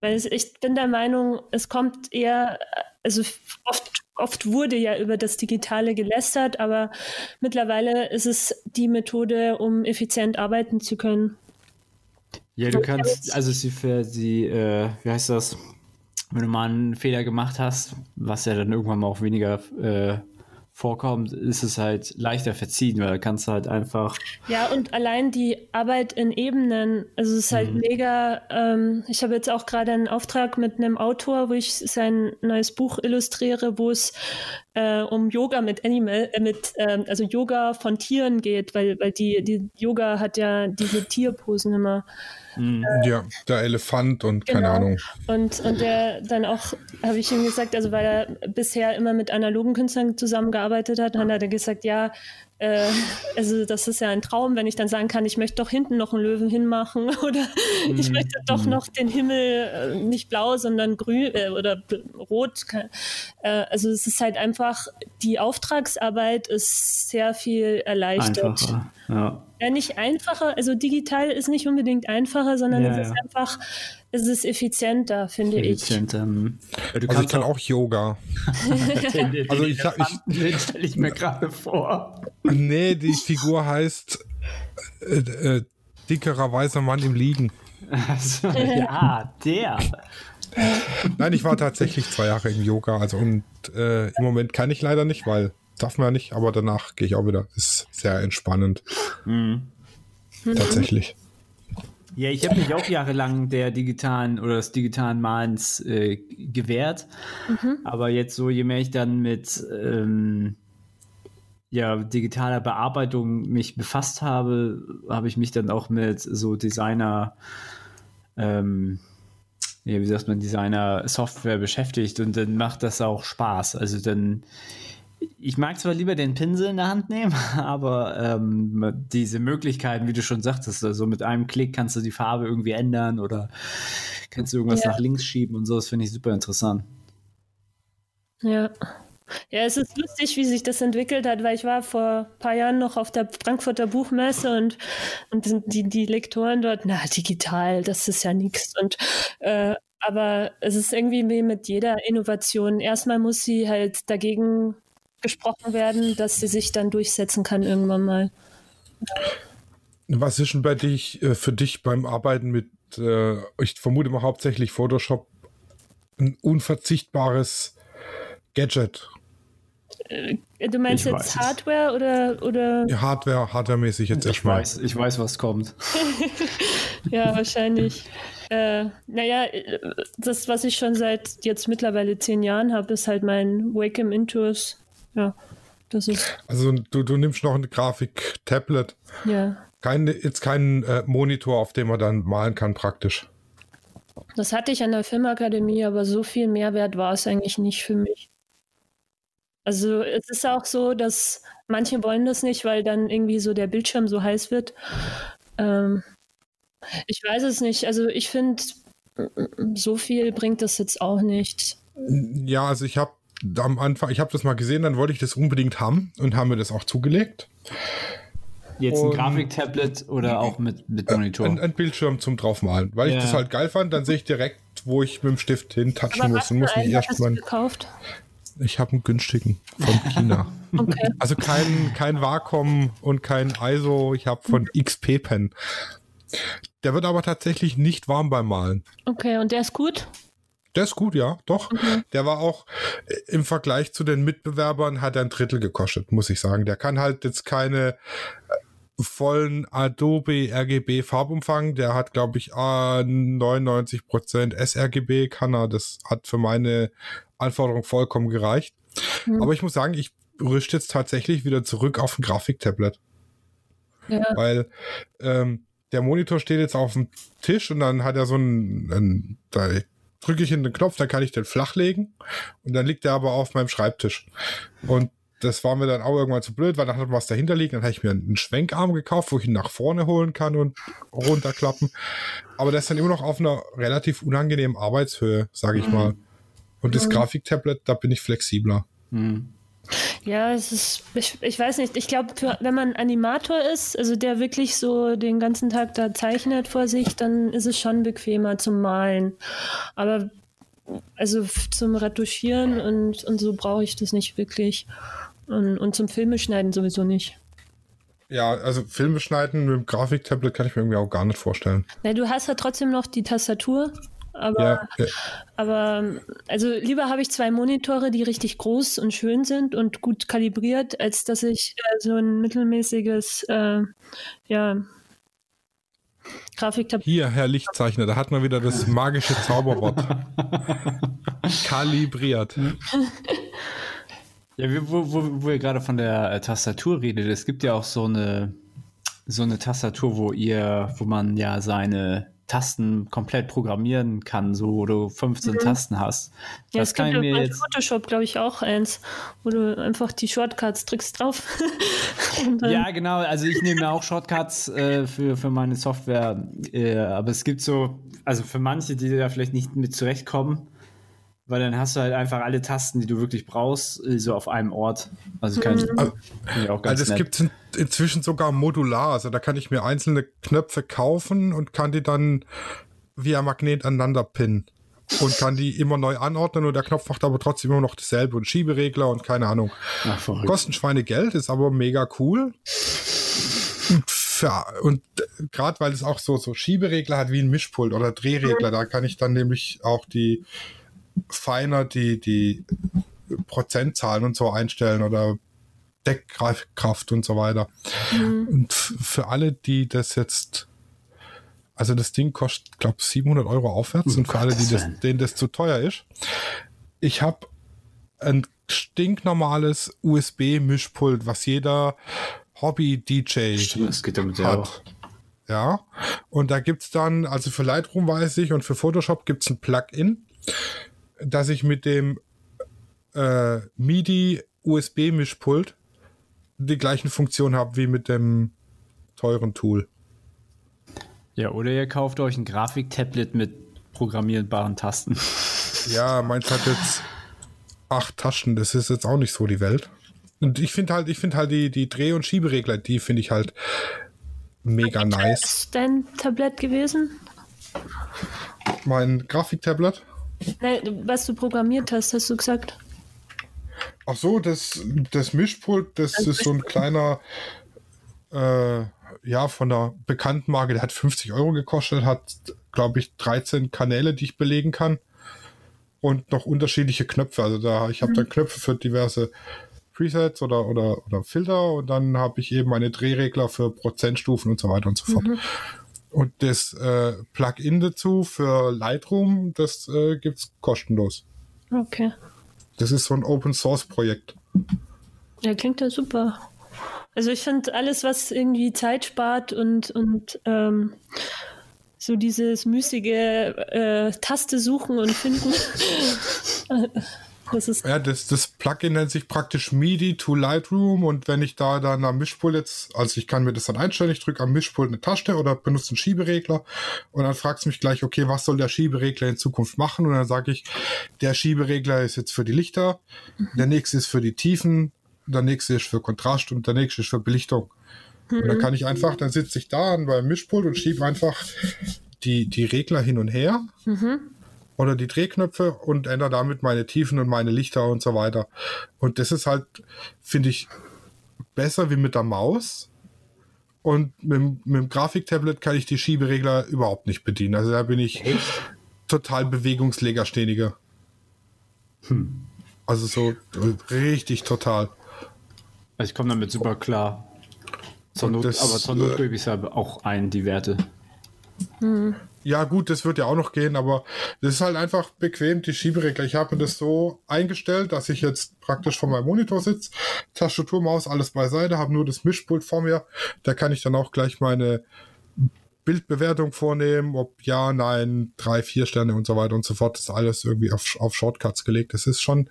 Weil ich bin der Meinung, es kommt eher, also oft, oft wurde ja über das Digitale gelästert, aber mittlerweile ist es die Methode, um effizient arbeiten zu können. Ja, du kannst, also sie für die, äh, wie heißt das, wenn du mal einen Fehler gemacht hast, was ja dann irgendwann mal auch weniger äh, vorkommt, ist es halt leichter verziehen, weil da kannst du halt einfach. Ja, und allein die Arbeit in Ebenen, also es ist halt mhm. mega. Ähm, ich habe jetzt auch gerade einen Auftrag mit einem Autor, wo ich sein neues Buch illustriere, wo es äh, um Yoga mit Animal, äh, mit äh, also Yoga von Tieren geht, weil, weil die, die Yoga hat ja diese Tierposen immer. Mhm. ja, der Elefant und genau. keine Ahnung. Und, und der dann auch, habe ich ihm gesagt, also weil er bisher immer mit analogen Künstlern zusammengearbeitet hat, dann hat er gesagt, ja, äh, also das ist ja ein Traum, wenn ich dann sagen kann, ich möchte doch hinten noch einen Löwen hinmachen <laughs> oder ich möchte doch mm. noch den Himmel äh, nicht blau, sondern grün äh, oder rot. Äh, also es ist halt einfach, die Auftragsarbeit ist sehr viel erleichtert. Einfacher, ja. ja. nicht einfacher, also digital ist nicht unbedingt einfacher, sondern ja, es ist ja. einfach, es ist effizienter, finde effizienter. ich. Ähm, du also ich kann auch Yoga. den, den, <laughs> also ich, ich, den stelle ich mir gerade vor. Nee, die Figur heißt äh, äh, dickerer weißer Mann im Liegen. Also, ja, der. Nein, ich war tatsächlich zwei Jahre im Yoga, also und äh, im Moment kann ich leider nicht, weil darf man ja nicht, aber danach gehe ich auch wieder. Ist sehr entspannend. Mhm. Tatsächlich. Ja, ich habe mich auch jahrelang der digitalen oder des digitalen Malens äh, gewehrt. Aber jetzt so, je mehr ich dann mit ähm, ja, digitaler Bearbeitung mich befasst habe, habe ich mich dann auch mit so Designer, ähm, ja, wie sagt man, Designer-Software beschäftigt und dann macht das auch Spaß. Also dann ich mag zwar lieber den Pinsel in der Hand nehmen, <laughs> aber ähm, diese Möglichkeiten, wie du schon sagtest, also mit einem Klick kannst du die Farbe irgendwie ändern oder kannst du irgendwas Ja. nach links schieben und so, das finde ich super interessant. Ja. Ja, es ist lustig, wie sich das entwickelt hat, weil ich war vor ein paar Jahren noch auf der Frankfurter Buchmesse und, und die, die Lektoren dort, na, digital, das ist ja nichts. Und äh, aber es ist irgendwie wie mit jeder Innovation. Erstmal muss sie halt dagegen gesprochen werden, dass sie sich dann durchsetzen kann irgendwann mal. Was ist denn bei dich, äh, für dich beim Arbeiten mit, äh, ich vermute mal hauptsächlich Photoshop, ein unverzichtbares Gadget? Du meinst Ich jetzt. Hardware oder, oder Ja, Hardware, Hardware-mäßig jetzt Ich erstmal. weiß, ich weiß, was kommt. <laughs> Ja, wahrscheinlich. Äh, naja, äh, das, was ich schon seit jetzt mittlerweile zehn Jahren habe, ist halt mein Wacom Intuos. Ja, das ist, Also du, du nimmst noch eine Grafik-Tablet, ja. kein, jetzt keinen äh, Monitor, auf dem man dann malen kann praktisch. Das hatte ich an der Filmakademie, aber so viel Mehrwert war es eigentlich nicht für mich. Also es ist auch so, dass manche wollen das nicht, weil dann irgendwie so der Bildschirm so heiß wird. Ähm, ich weiß es nicht. Also ich finde, so viel bringt das jetzt auch nicht. Ja, also ich habe am Anfang, ich habe das mal gesehen, dann wollte ich das unbedingt haben und haben mir das auch zugelegt. Jetzt ein Grafiktablet oder auch mit, mit Monitor? Ein, ein Bildschirm zum draufmalen, weil Ja. ich das halt geil fand, dann sehe ich direkt, wo ich mit dem Stift hintatschen Aber muss was und muss nicht einen erst hattest du mal. gekauft? Ich habe einen günstigen von China. <laughs> Okay. Also kein, kein Wacom und kein ISO, ich habe von XP Pen. Der wird aber tatsächlich nicht warm beim Malen. Okay, und der ist gut? Der ist gut, ja, doch. Der war auch äh, im Vergleich zu den Mitbewerbern hat er ein Drittel gekostet, muss ich sagen. Der kann halt jetzt keine äh, vollen Adobe RGB Farbumfang. Der hat, glaube ich, äh, 99% sRGB kann er. Das hat für meine Anforderung vollkommen gereicht. Hm. Aber ich muss sagen, ich rüste jetzt tatsächlich wieder zurück auf ein Grafiktablet. Ja. Weil ähm, der Monitor steht jetzt auf dem Tisch und dann hat er so einen, einen da drücke ich in den Knopf, dann kann ich den flachlegen und dann liegt er aber auf meinem Schreibtisch. Und das war mir dann auch irgendwann zu blöd, weil da hat was dahinter liegt. Dann habe ich mir einen Schwenkarm gekauft, wo ich ihn nach vorne holen kann und runterklappen. Aber der ist dann immer noch auf einer relativ unangenehmen Arbeitshöhe, sage ich mal. Und das Grafiktablet, da bin ich flexibler. Hm. Ja, es ist, ich, ich weiß nicht, ich glaube, wenn man Animator ist, also der wirklich so den ganzen Tag da zeichnet vor sich, dann ist es schon bequemer zum Malen. Aber also zum Retuschieren und, und so brauche ich das nicht wirklich. Und, und zum Filme schneiden sowieso nicht. Ja, also Filme schneiden mit dem Grafiktablet kann ich mir irgendwie auch gar nicht vorstellen. Na, du hast ja trotzdem noch die Tastatur. Aber, Ja, ja, aber also lieber habe ich zwei Monitore, die richtig groß und schön sind und gut kalibriert, als dass ich äh, so ein mittelmäßiges äh, ja, Grafiktablet. Hier, Herr Lichtzeichner, da hat man wieder das magische Zauberwort. <laughs> Kalibriert. Ja, wo, wo, wo ihr gerade von der äh, Tastatur redet, es gibt ja auch so eine, so eine Tastatur, wo ihr, wo man ja seine Tasten komplett programmieren kann, so wo du 15 Tasten hast. Ja, das es kann gibt ich mir jetzt. Photoshop, glaube ich, auch eins, wo du einfach die Shortcuts drückst drauf. <laughs> Ja, genau. Also ich nehme auch Shortcuts äh, für, für meine Software. Äh, aber es gibt so, also für manche, die da vielleicht nicht mit zurechtkommen, weil dann hast du halt einfach alle Tasten, die du wirklich brauchst, äh, so auf einem Ort. Also kann ich, Also, ich auch ganz also es nett. gibt in, inzwischen sogar modular. Also da kann ich mir einzelne Knöpfe kaufen und kann die dann via Magnet aneinander pinnen. Und kann die immer neu anordnen und der Knopf macht aber trotzdem immer noch dasselbe und Schieberegler und keine Ahnung. Ach. Kosten Schweine Geld, ist aber mega cool. für, und gerade weil es auch so, so Schieberegler hat wie ein Mischpult oder Drehregler, da kann ich dann nämlich auch die feiner die, die Prozentzahlen und so einstellen oder Deckkraft und so weiter. Mhm. Und für alle, die das jetzt, also das Ding kostet, glaube 700 Euro aufwärts oh und für alle, die das, denen das zu teuer ist, ich habe ein stinknormales USB-Mischpult, was jeder Hobby-DJ hat. Ja, und da gibt's dann, also für Lightroom weiß ich und für Photoshop gibt's ein Plugin, dass ich mit dem äh, MIDI-USB-Mischpult die gleichen Funktionen habe wie mit dem teuren Tool. Ja, oder ihr kauft euch ein Grafiktablet mit programmierbaren Tasten. <laughs> Ja, meins hat jetzt acht Taschen, das ist jetzt auch nicht so die Welt. Und ich finde halt, ich finde halt die, die Dreh- und Schieberegler, die finde ich halt mega nice. Ist dein Tablet gewesen? Mein Grafiktablet? Was du programmiert hast, hast du gesagt. Ach so, das, das Mischpult, das also ist so ein kleiner, äh, ja, von der bekannten Marke, der hat 50 Euro gekostet, hat, glaube ich, 13 Kanäle, die ich belegen kann. Und noch unterschiedliche Knöpfe. Also da, ich habe mhm. dann Knöpfe für diverse Presets oder, oder, oder Filter und dann habe ich eben meine Drehregler für Prozentstufen und so weiter und so fort. Mhm. Und das äh, Plugin dazu für Lightroom, das äh, gibt es kostenlos. Okay. Das ist so ein Open Source Projekt. Ja, klingt ja super. Also ich finde alles, was irgendwie Zeit spart und, und ähm, so dieses müßige äh, Taste suchen und finden. <laughs> Ist ja, das, das Plugin nennt sich praktisch MIDI to Lightroom und wenn ich da dann am Mischpult jetzt, also ich kann mir das dann einstellen, ich drücke am Mischpult eine Taste oder benutze einen Schieberegler und dann fragst du mich gleich, okay, was soll der Schieberegler in Zukunft machen? Und dann sage ich, der Schieberegler ist jetzt für die Lichter, mhm. der nächste ist für die Tiefen, der nächste ist für Kontrast und der nächste ist für Belichtung. Mhm. Und dann mhm. kann ich einfach, dann sitze ich da beim Mischpult und schiebe einfach die, die Regler hin und her. Mhm oder die Drehknöpfe und ändere damit meine Tiefen und meine Lichter und so weiter. Und das ist halt, finde ich, besser wie mit der Maus. Und mit, mit dem Grafiktablet kann ich die Schieberegler überhaupt nicht bedienen. Also da bin ich Echt? total bewegungslegerständiger. Hm. Also so richtig total. Also ich komme damit super klar. Zur Not, das, aber zur Not äh, gebe ich es auch ein, die Werte. Hm. Ja, gut, das wird ja auch noch gehen, aber das ist halt einfach bequem, die Schieberegler. Ich habe das so eingestellt, dass ich jetzt praktisch vor meinem Monitor sitze, Tastatur, Maus, alles beiseite, habe nur das Mischpult vor mir. Da kann ich dann auch gleich meine Bildbewertung vornehmen, ob ja, nein, drei, vier Sterne und so weiter und so fort. Das ist alles irgendwie auf, auf Shortcuts gelegt. Das ist schon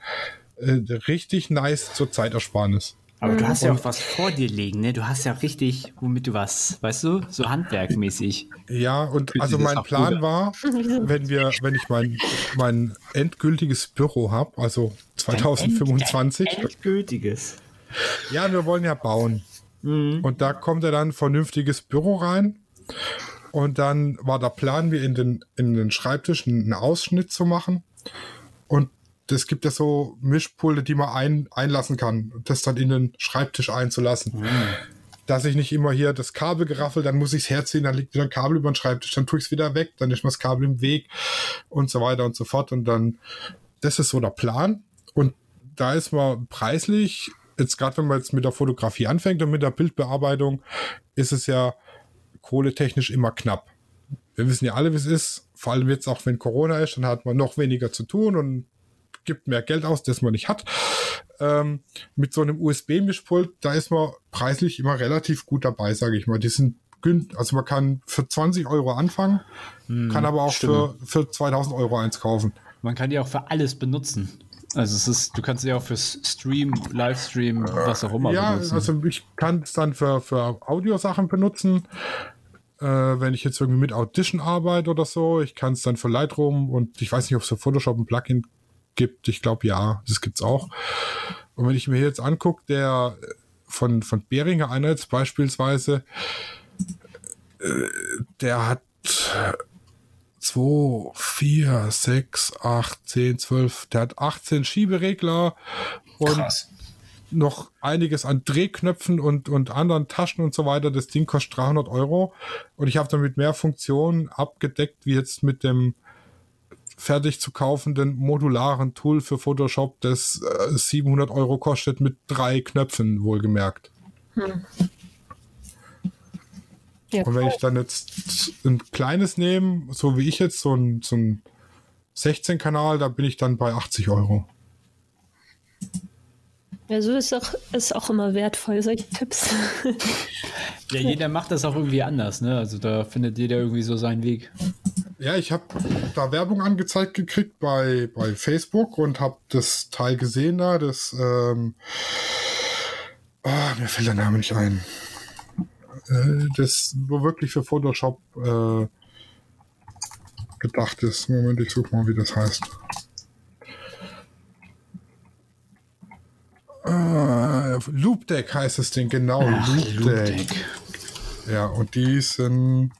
äh, richtig nice zur Zeitersparnis. Aber du hast ja auch was vor dir liegen, ne? Du hast ja richtig, womit du was, weißt du, so handwerkmäßig. Ja, und also mein Plan war, <laughs> wenn wir, wenn ich mein, mein endgültiges Büro habe, also 2025. End, endgültiges. Ja, wir wollen ja bauen. Mhm. Und da kommt ja dann ein vernünftiges Büro rein. Und dann war der Plan, mir in den, in den Schreibtisch einen Ausschnitt zu machen. Und das gibt ja so Mischpulte, die man ein, einlassen kann, das dann in den Schreibtisch einzulassen. Mhm. Dass ich nicht immer hier das Kabel geraffel, dann muss ich es herziehen, dann liegt wieder ein Kabel über den Schreibtisch, dann tue ich es wieder weg, dann ist mir das Kabel im Weg und so weiter und so fort. Und dann, das ist so der Plan. Und da ist man preislich, jetzt gerade wenn man jetzt mit der Fotografie anfängt und mit der Bildbearbeitung, ist es ja kohletechnisch immer knapp. Wir wissen ja alle, wie es ist. Vor allem jetzt auch, wenn Corona ist, dann hat man noch weniger zu tun und gibt mehr Geld aus, das man nicht hat. Ähm, mit so einem USB-Mischpult, da ist man preislich immer relativ gut dabei, sage ich mal. Die sind also man kann für 20 Euro anfangen, hm, kann aber auch für, für 2000 Euro eins kaufen. Man kann die auch für alles benutzen. Also es ist, du kannst sie auch für Stream, Livestream, was auch immer ja, benutzen. Ja, also ich kann es dann für, für Audiosachen benutzen. Äh, wenn ich jetzt irgendwie mit Audition arbeite oder so, ich kann es dann für Lightroom und ich weiß nicht, ob es für Photoshop ein Plugin gibt. Ich glaube, ja, das gibt's auch. Und wenn ich mir jetzt angucke, der von, von Behringer einer jetzt beispielsweise, äh, der hat 2, 4, 6, 8, 10, 12, der hat 18 Schieberegler und Krass. noch einiges an Drehknöpfen und, und anderen Taschen und so weiter. Das Ding kostet 300 Euro und ich habe damit mehr Funktionen abgedeckt, wie jetzt mit dem fertig zu kaufenden modularen Tool für Photoshop, das äh, 700 Euro kostet mit drei Knöpfen, wohlgemerkt. Hm. Ja, und wenn ich dann jetzt ein kleines nehme, so wie ich jetzt, so ein, so ein 16-Kanal, da bin ich dann bei 80 Euro. Ja, so ist auch, ist auch immer wertvoll, solche Tipps. <laughs> ja, jeder macht das auch irgendwie anders, ne? Also da findet jeder irgendwie so seinen Weg. Ja, ich habe da Werbung angezeigt gekriegt bei, bei Facebook und habe das Teil gesehen da, das, ähm, oh, mir fällt der Name nicht ein. Äh, das nur wirklich für Photoshop äh, gedacht ist. Moment, ich suche mal, wie das heißt. Uh, Loop Deck heißt das Ding, genau. Ach, Loop, Deck. Loop Deck. Ja, und die sind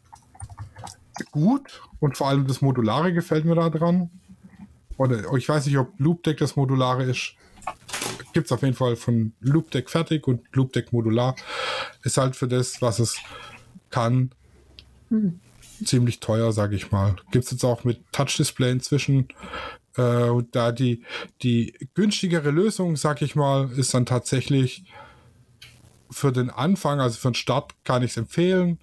gut und vor allem das Modulare gefällt mir da dran. Oder ich weiß nicht, ob Loop Deck das Modulare ist. Gibt es auf jeden Fall von Loop Deck fertig und Loop Deck Modular. Ist halt für das, was es kann, hm. ziemlich teuer, sage ich mal. Gibt es jetzt auch mit Touch Display inzwischen. Äh, und da die, die günstigere Lösung, sag ich mal, ist dann tatsächlich für den Anfang, also für den Start, kann ich es empfehlen.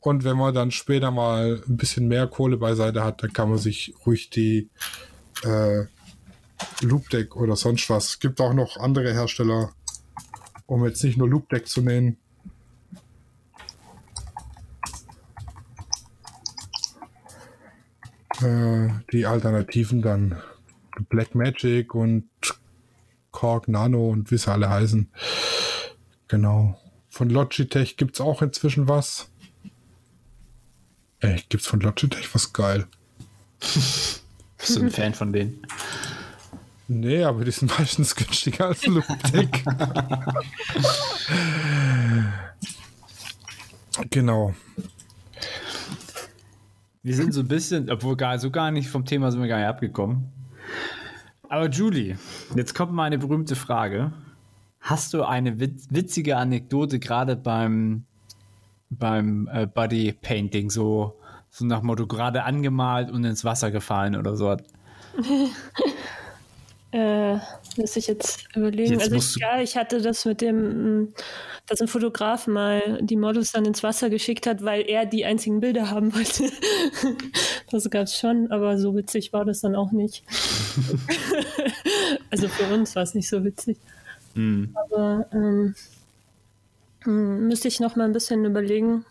Und wenn man dann später mal ein bisschen mehr Kohle beiseite hat, dann kann man sich ruhig die äh, Loop Deck oder sonst was. Es gibt auch noch andere Hersteller, um jetzt nicht nur Loop Deck zu nennen. Äh, die Alternativen dann Black Magic und Korg Nano und wie sie alle heißen. Genau. Von Logitech gibt es auch inzwischen was. Ey, gibt's von Logitech was geil? Bist du ein Fan von denen? Nee, aber die sind <laughs> meistens günstiger als Logitech. <laughs> genau. Wir sind so ein bisschen, obwohl gar, so gar nicht vom Thema sind wir gar nicht abgekommen. Aber Julie, jetzt kommt mal eine berühmte Frage. Hast du eine witzige Anekdote gerade beim, beim äh, Body Painting, so, so nach Motto gerade angemalt und ins Wasser gefallen oder so? <laughs> äh, muss ich jetzt überlegen. Jetzt also ich, ja, ich hatte das mit dem, dass ein Fotograf mal die Models dann ins Wasser geschickt hat, weil er die einzigen Bilder haben <laughs> wollte. das gab es schon, aber so witzig war das dann auch nicht. <laughs> also für uns war es nicht so witzig. Mhm. Aber ähm, hm, müsste ich noch mal ein bisschen überlegen,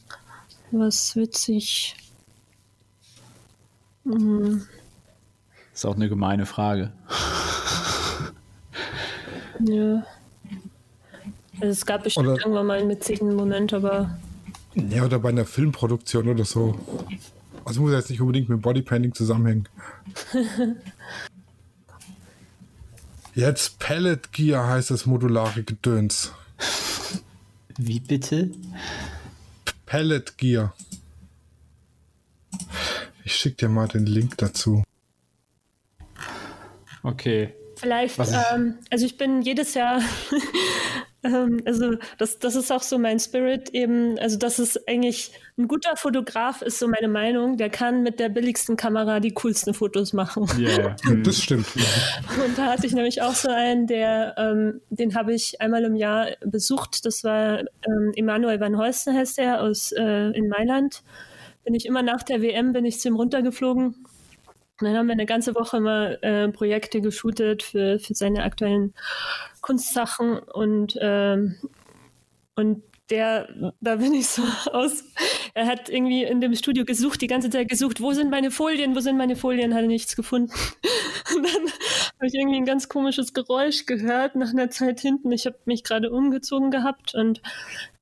was witzig. Mhm. Ist auch eine gemeine Frage. Ja. Also es gab bestimmt oder, irgendwann mal einen witzigen Moment, aber. Ja, oder bei einer Filmproduktion oder so. Also muss jetzt nicht unbedingt mit Bodypainting zusammenhängen. <laughs> jetzt Pellet Gear heißt das modulare Gedöns. Wie bitte? Pellet Gear. Ich schicke dir mal den Link dazu. Okay. Vielleicht, ähm, also ich bin jedes Jahr, <laughs> ähm, also das, das ist auch so mein Spirit eben, also das ist eigentlich, ein guter Fotograf ist so meine Meinung, der kann mit der billigsten Kamera die coolsten Fotos machen. Ja, yeah. <laughs> das stimmt. Und da hatte ich nämlich auch so einen, der, ähm, den habe ich einmal im Jahr besucht, das war ähm, Emanuel Van Holsten heißt der aus, äh, in Mailand. Bin ich immer nach der WM, bin ich zu ihm runtergeflogen und dann haben wir eine ganze Woche mal äh, Projekte geshootet für, für seine aktuellen Kunstsachen und, ähm, und der, da bin ich so <laughs> aus. Er hat irgendwie in dem Studio gesucht, die ganze Zeit gesucht, wo sind meine Folien, wo sind meine Folien, hat er nichts gefunden. <laughs> Und dann habe ich irgendwie ein ganz komisches Geräusch gehört nach einer Zeit hinten. Ich habe mich gerade umgezogen gehabt und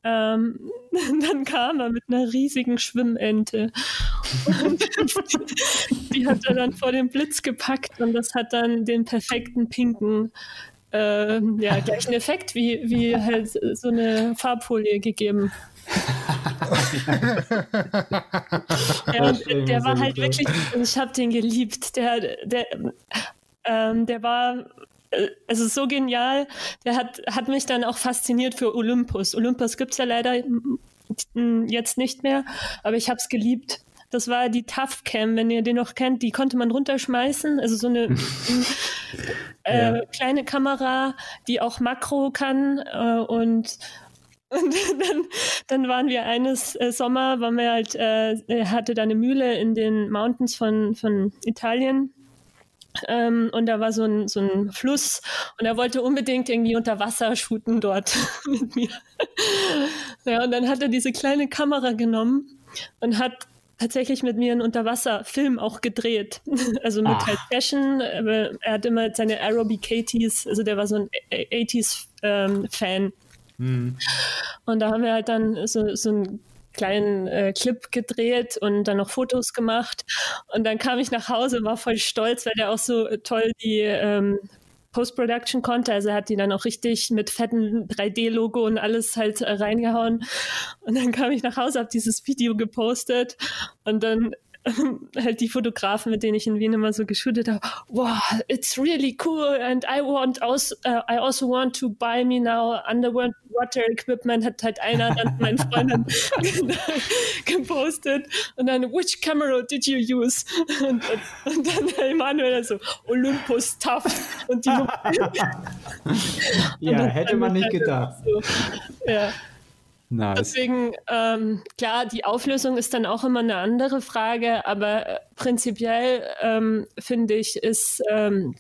ähm, <laughs> dann kam er mit einer riesigen Schwimmente. Und die hat er dann vor den Blitz gepackt und das hat dann den perfekten pinken äh, ja, gleichen Effekt wie, wie halt so eine Farbfolie gegeben. ja, der war halt wirklich, ich habe den geliebt. Der, der, ähm, der war äh, es ist so genial. Der hat, hat mich dann auch fasziniert für Olympus. Olympus gibt es ja leider jetzt nicht mehr, aber ich habe es geliebt. Das war die Tough Cam, wenn ihr den noch kennt. Die konnte man runterschmeißen. Also so eine <laughs> äh, ja. kleine Kamera, die auch Makro kann. Äh, und, <laughs> und dann, dann waren wir eines äh, Sommer, waren wir halt, äh, er hatte da eine Mühle in den Mountains von, von Italien. Ähm, und da war so ein, so ein Fluss und er wollte unbedingt irgendwie unter Wasser shooten dort <laughs> mit mir. ja, und dann hat er diese kleine Kamera genommen und hat tatsächlich mit mir einen Unterwasserfilm auch gedreht. <laughs> Also mit Ach. halt Fashion. Er hat immer seine Aerobic 80s, also der war so ein 80s-Fan. Ähm, hm. Und da haben wir halt dann so, so einen kleinen äh, Clip gedreht und dann noch Fotos gemacht. Und dann kam ich nach Hause, war voll stolz, weil der auch so toll die ähm, Post-Production konnte. Also er hat die dann auch richtig mit fetten 3D-Logo und alles halt äh, reingehauen. Und dann kam ich nach Hause, habe dieses Video gepostet und dann <laughs> halt die Fotografen, mit denen ich in Wien immer so geshootet habe, wow, it's really cool and I want also, uh, I also want to buy me now underwater equipment, hat halt einer dann meinen Freunden <laughs> gepostet und dann, which camera did you use? Und, und, und dann <laughs> Emanuel so, Olympus Tough und die Ja, hätte man nicht gedacht. So, ja. Nice. Deswegen, ähm, klar, die Auflösung ist dann auch immer eine andere Frage, aber äh, prinzipiell ähm, finde ich, ist ähm,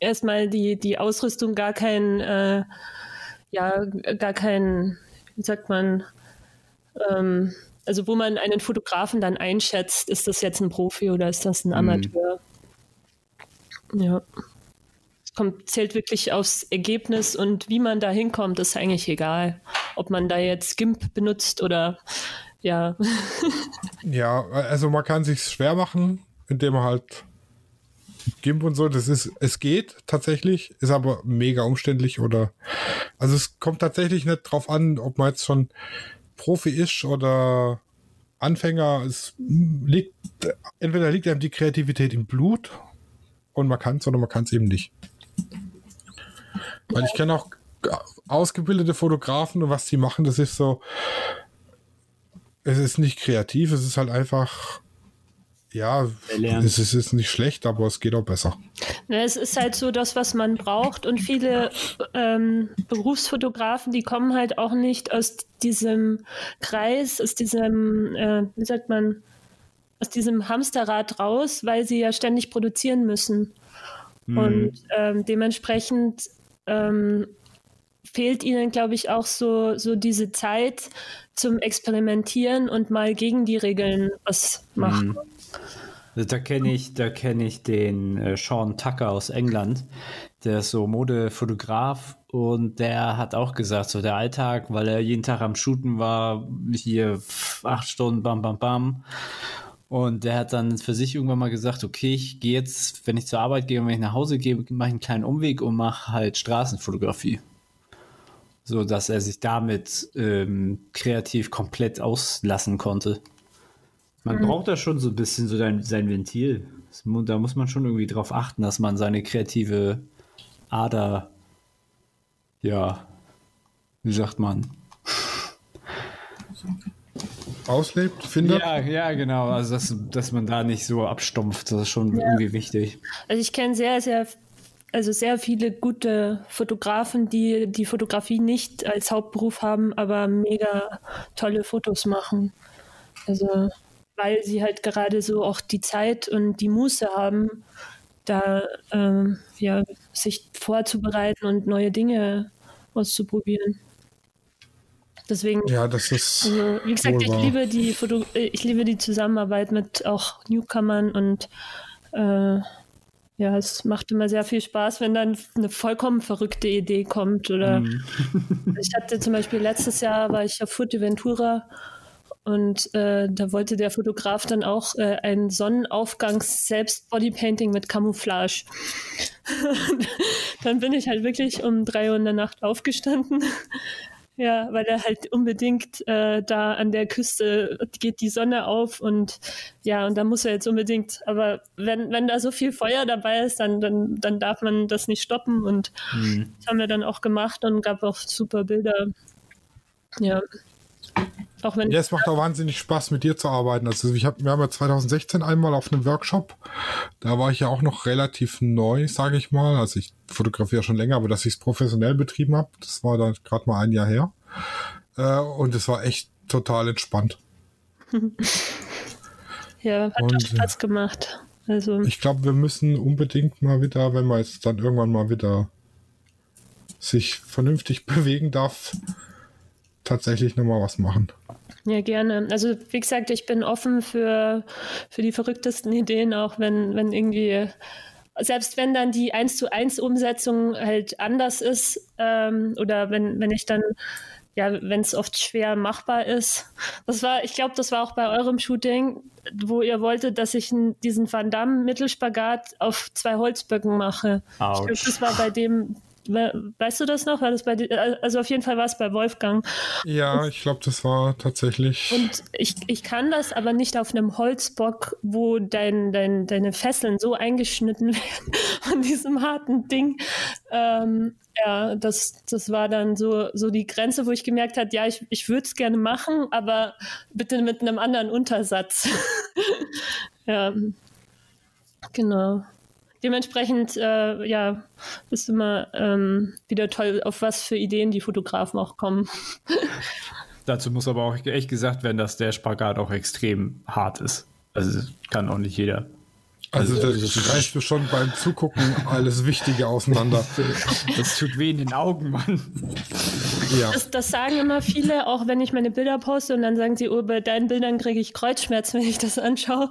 erstmal die, die Ausrüstung gar kein, äh, ja, gar kein, wie sagt man, ähm, also wo man einen Fotografen dann einschätzt, ist das jetzt ein Profi oder ist das ein mhm. Amateur? Mhm. Ja kommt, zählt wirklich aufs Ergebnis und wie man da hinkommt, ist eigentlich egal. Ob man da jetzt GIMP benutzt oder ja. <laughs> ja, also man kann sich schwer machen, indem man halt GIMP und so, das ist, es geht tatsächlich, ist aber mega umständlich oder, also es kommt tatsächlich nicht drauf an, ob man jetzt schon Profi ist oder Anfänger. Es liegt, entweder liegt einem die Kreativität im Blut und man kann es oder man kann es eben nicht. Weil ich kenne auch ausgebildete Fotografen und was die machen, das ist so, es ist nicht kreativ, es ist halt einfach, ja, es ist, ist nicht schlecht, aber es geht auch besser. Es ist halt so das, was man braucht und viele ähm, Berufsfotografen, die kommen halt auch nicht aus diesem Kreis, aus diesem, äh, wie sagt man, aus diesem Hamsterrad raus, weil sie ja ständig produzieren müssen. Mhm. Und ähm, dementsprechend ähm, fehlt ihnen, glaube ich, auch so, so diese Zeit zum Experimentieren und mal gegen die Regeln was machen. Mhm. Also da kenne ich, da ich den äh, Sean Tucker aus England. Der ist so Modefotograf und der hat auch gesagt, so der Alltag, weil er jeden Tag am Shooten war, hier acht Stunden, bam, bam, bam. Und der hat dann für sich irgendwann mal gesagt, okay, ich gehe jetzt, wenn ich zur Arbeit gehe und wenn ich nach Hause gehe, mache ich einen kleinen Umweg und mache halt Straßenfotografie. So dass er sich damit ähm, kreativ komplett auslassen konnte. Man mhm. braucht da schon so ein bisschen so sein, sein Ventil. Da muss man schon irgendwie drauf achten, dass man seine kreative Ader, ja, wie sagt man, auslebt, findet. Ja, ja, genau. Also, dass, dass man da nicht so abstumpft, das ist schon ja. irgendwie wichtig. Also, ich kenne sehr, sehr, also sehr viele gute Fotografen, die die Fotografie nicht als Hauptberuf haben, aber mega tolle Fotos machen. Also, weil sie halt gerade so auch die Zeit und die Muße haben, da ähm, ja, sich vorzubereiten und neue Dinge auszuprobieren. Deswegen. Ja, das ist. Also, wie gesagt, ich liebe die Foto ich liebe die Zusammenarbeit mit auch Newcomern und äh, ja, es macht immer sehr viel Spaß, wenn dann eine vollkommen verrückte Idee kommt. Oder mm. <laughs> ich hatte zum Beispiel letztes Jahr war ich auf Fuerteventura und äh, da wollte der Fotograf dann auch äh, ein Sonnenaufgangs-Selbst-Bodypainting mit Camouflage. <laughs> dann bin ich halt wirklich um drei Uhr in der Nacht aufgestanden, Ja, weil er halt unbedingt äh, da an der Küste geht die Sonne auf und ja, und da muss er jetzt unbedingt, aber wenn, wenn da so viel Feuer dabei ist, dann, dann, dann darf man das nicht stoppen und Hm. das haben wir dann auch gemacht und gab auch super Bilder. Ja. Auch wenn Ja, es macht auch wahnsinnig Spaß, mit dir zu arbeiten. Also ich hab, wir haben ja 2016 einmal auf einem Workshop. Da war ich ja auch noch relativ neu, sage ich mal. Also ich fotografiere schon länger, aber dass ich es professionell betrieben habe, das war dann gerade mal ein Jahr her. Äh, und es war echt total entspannt. <laughs> ja, hat und, Spaß gemacht. Also Ich glaube, wir müssen unbedingt mal wieder, wenn man jetzt dann irgendwann mal wieder sich vernünftig <laughs> bewegen darf, tatsächlich nochmal was machen. Ja, gerne. Also wie gesagt, ich bin offen für, für die verrücktesten Ideen, auch wenn, wenn irgendwie, selbst wenn dann die 1 zu 1 Umsetzung halt anders ist, ähm, oder wenn, wenn ich dann, ja, wenn es oft schwer machbar ist. Das war, ich glaube, das war auch bei eurem Shooting, wo ihr wolltet, dass ich n- diesen Van Damme Mittelspagat auf zwei Holzböcken mache. Ich glaube, das war bei dem, weißt du das noch? War das bei, di- also auf jeden Fall war es bei Wolfgang. Ja, ich glaube, das war tatsächlich. Und ich, ich kann das aber nicht auf einem Holzbock, wo dein, dein, deine Fesseln so eingeschnitten <laughs> werden von diesem harten Ding. Ähm, ja, das, das war dann so, so die Grenze, wo ich gemerkt habe, ja, ich, ich würde es gerne machen, aber bitte mit einem anderen Untersatz. <laughs> ja, genau. Dementsprechend, äh, ja, ist immer ähm, wieder toll, auf was für Ideen die Fotografen auch kommen. <laughs> Dazu muss aber auch echt gesagt werden, dass der Spagat auch extrem hart ist. Also das kann auch nicht jeder. Also, Also, da reißt du schon beim Zugucken alles Wichtige auseinander. <laughs> Das tut weh in den Augen, Mann. Ja. Das, das sagen immer viele, auch wenn ich meine Bilder poste und dann sagen sie, oh, bei deinen Bildern kriege ich Kreuzschmerzen, <laughs> wenn ich das anschaue.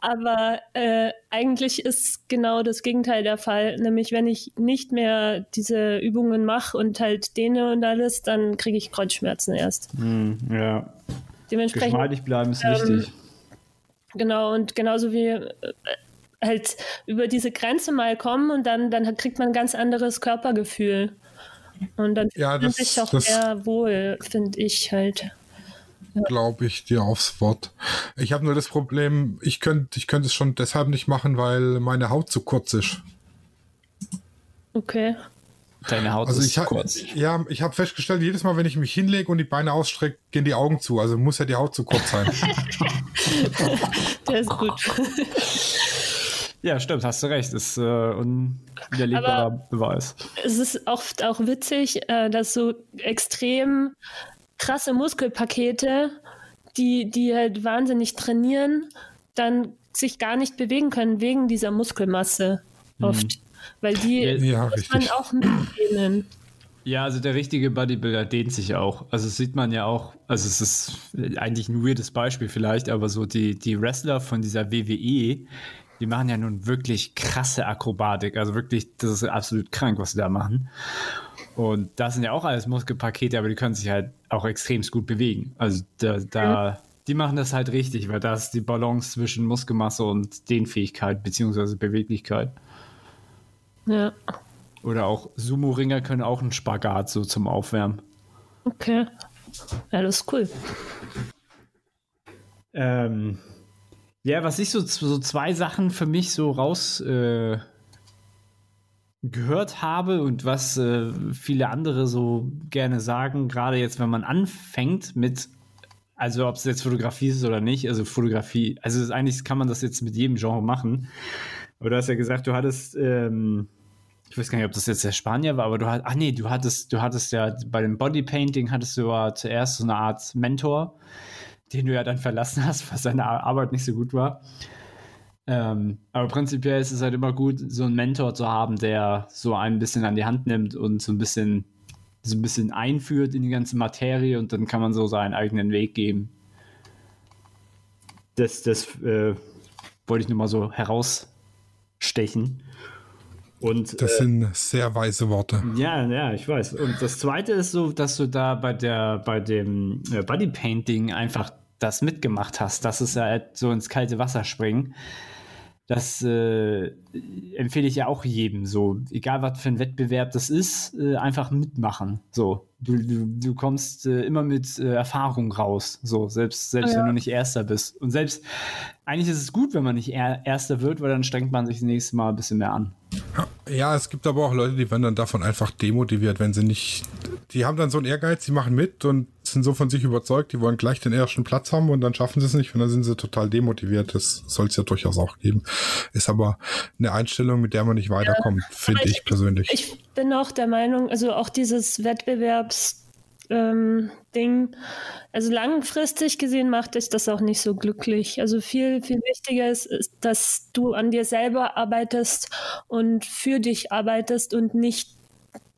Aber äh, eigentlich ist genau das Gegenteil der Fall. Nämlich, wenn ich nicht mehr diese Übungen mache und halt dehne und alles, dann kriege ich Kreuzschmerzen erst. Hm, ja. Dementsprechend, Geschmeidig bleiben ist Ähm, wichtig. genau, und genauso wie äh, halt über diese Grenze mal kommen und dann, dann kriegt man ein ganz anderes Körpergefühl. Und dann fühlt Ja, man das- sich auch das- sehr wohl, finde ich halt. glaube ich dir aufs Wort. Ich habe nur das Problem, ich könnte ich könnte es schon deshalb nicht machen, weil meine Haut zu kurz ist. Okay. Deine Haut Also ist ich, ha kurz. ja, ich habe festgestellt, jedes Mal, wenn ich mich hinlege und die Beine ausstrecke, gehen die Augen zu. Also muss ja die Haut zu kurz sein. <laughs> Der ist gut. <laughs> Ja, stimmt, hast du recht. Ist äh, unwiderlegbarer Aber- Beweis. es ist oft auch witzig, äh, dass so extrem krasse Muskelpakete, die, die halt wahnsinnig trainieren, dann sich gar nicht bewegen können wegen dieser Muskelmasse oft. Weil die Ja, ja, muss man auch mitnehmen. Ja, also der richtige Bodybuilder dehnt sich auch. Also das sieht man ja auch, also es ist eigentlich ein weirdes Beispiel vielleicht, aber so die, die Wrestler von dieser WWE, die machen ja nun wirklich krasse Akrobatik. Also wirklich, das ist absolut krank, was sie da machen. Und das sind ja auch alles Muskelpakete, aber die können sich halt auch extremst gut bewegen. Also da, da die machen das halt richtig, weil da ist die Balance zwischen Muskelmasse und Dehnfähigkeit beziehungsweise Beweglichkeit. Ja, Oder auch Sumo-Ringer können auch einen Spagat so zum Aufwärmen. okay. Ja, das ist cool. Ähm, ja, was ich so, so zwei Sachen für mich so raus äh, gehört habe und was äh, viele andere so gerne sagen, gerade jetzt, wenn man anfängt mit, also ob es jetzt Fotografie ist oder nicht, also Fotografie, also eigentlich kann man das jetzt mit jedem Genre machen. Aber du hast ja gesagt, du hattest, ähm, ich weiß gar nicht, ob das jetzt der Spanier war, aber du hattest, ach nee, du hattest, du hattest ja bei dem Bodypainting hattest du ja zuerst so eine Art Mentor, den du ja dann verlassen hast, weil seine Ar- Arbeit nicht so gut war. Ähm, aber prinzipiell ist es halt immer gut, so einen Mentor zu haben, der so ein bisschen an die Hand nimmt und so ein bisschen, so ein bisschen einführt in die ganze Materie und dann kann man so seinen eigenen Weg geben. Das, das äh, wollte ich nur mal so herausstechen. Und Das sind sehr weise Worte. ja, ja, ich weiß. Und das zweite ist so, dass du da bei der, bei dem äh, Bodypainting einfach das mitgemacht hast. Das ist ja halt so ins kalte Wasser springen. das äh, empfehle ich ja auch jedem so, egal was für ein Wettbewerb das ist, äh, einfach mitmachen. So, du, du, du kommst äh, immer mit äh, Erfahrung raus, so, selbst, selbst Ja. wenn du nicht Erster bist. Und selbst, eigentlich ist es gut, wenn man nicht er Erster wird, weil dann strengt man sich das nächste Mal ein bisschen mehr an. Ja, es gibt aber auch Leute, die werden dann davon einfach demotiviert, wenn sie nicht. Die haben dann so einen Ehrgeiz, die machen mit und sind so von sich überzeugt, die wollen gleich den ersten Platz haben und dann schaffen sie es nicht und dann sind sie total demotiviert. Das soll es ja durchaus auch geben. Ist aber eine Einstellung, mit der man nicht weiterkommt, finde ich- ich persönlich. Ich bin auch der Meinung, also auch dieses Wettbewerbs ähm, Ding, also langfristig gesehen macht dich das auch nicht so glücklich. Also viel, viel wichtiger ist, ist, dass du an dir selber arbeitest und für dich arbeitest und nicht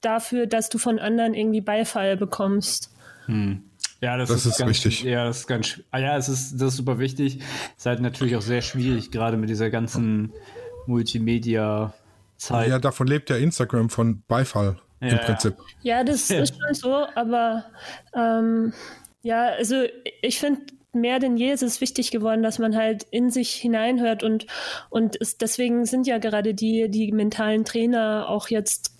dafür, dass du von anderen irgendwie Beifall bekommst. Ja, das, Das ist ganz, richtig. Ja, das ist ganz. Ah ja, es ist das ist super wichtig. Ist halt natürlich auch sehr schwierig, gerade mit dieser ganzen Multimedia-Zeit. ja, davon lebt ja Instagram von Beifall Ja, im ja. Prinzip. Ja, das Ja. ist schon so, aber ähm, ja, also ich finde, mehr denn je ist es wichtig geworden, dass man halt in sich hineinhört und, und es, deswegen sind ja gerade die, die mentalen Trainer auch jetzt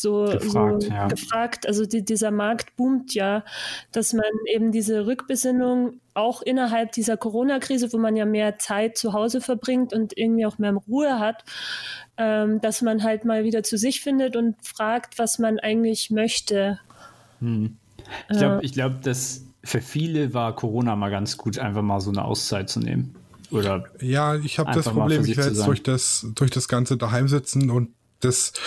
so Gefragt, so ja. gefragt. Also die, dieser Markt boomt ja, dass man eben diese Rückbesinnung auch innerhalb dieser Corona-Krise, wo man ja mehr Zeit zu Hause verbringt und irgendwie auch mehr Ruhe hat, ähm, dass man halt mal wieder zu sich findet und fragt, was man eigentlich möchte. Ich glaube, ich glaub, dass für viele war Corona mal ganz gut, einfach mal so eine Auszeit zu nehmen. Oder Ja, ich habe das Problem, ich werde jetzt durch das, durch das ganze daheim sitzen und das, äh,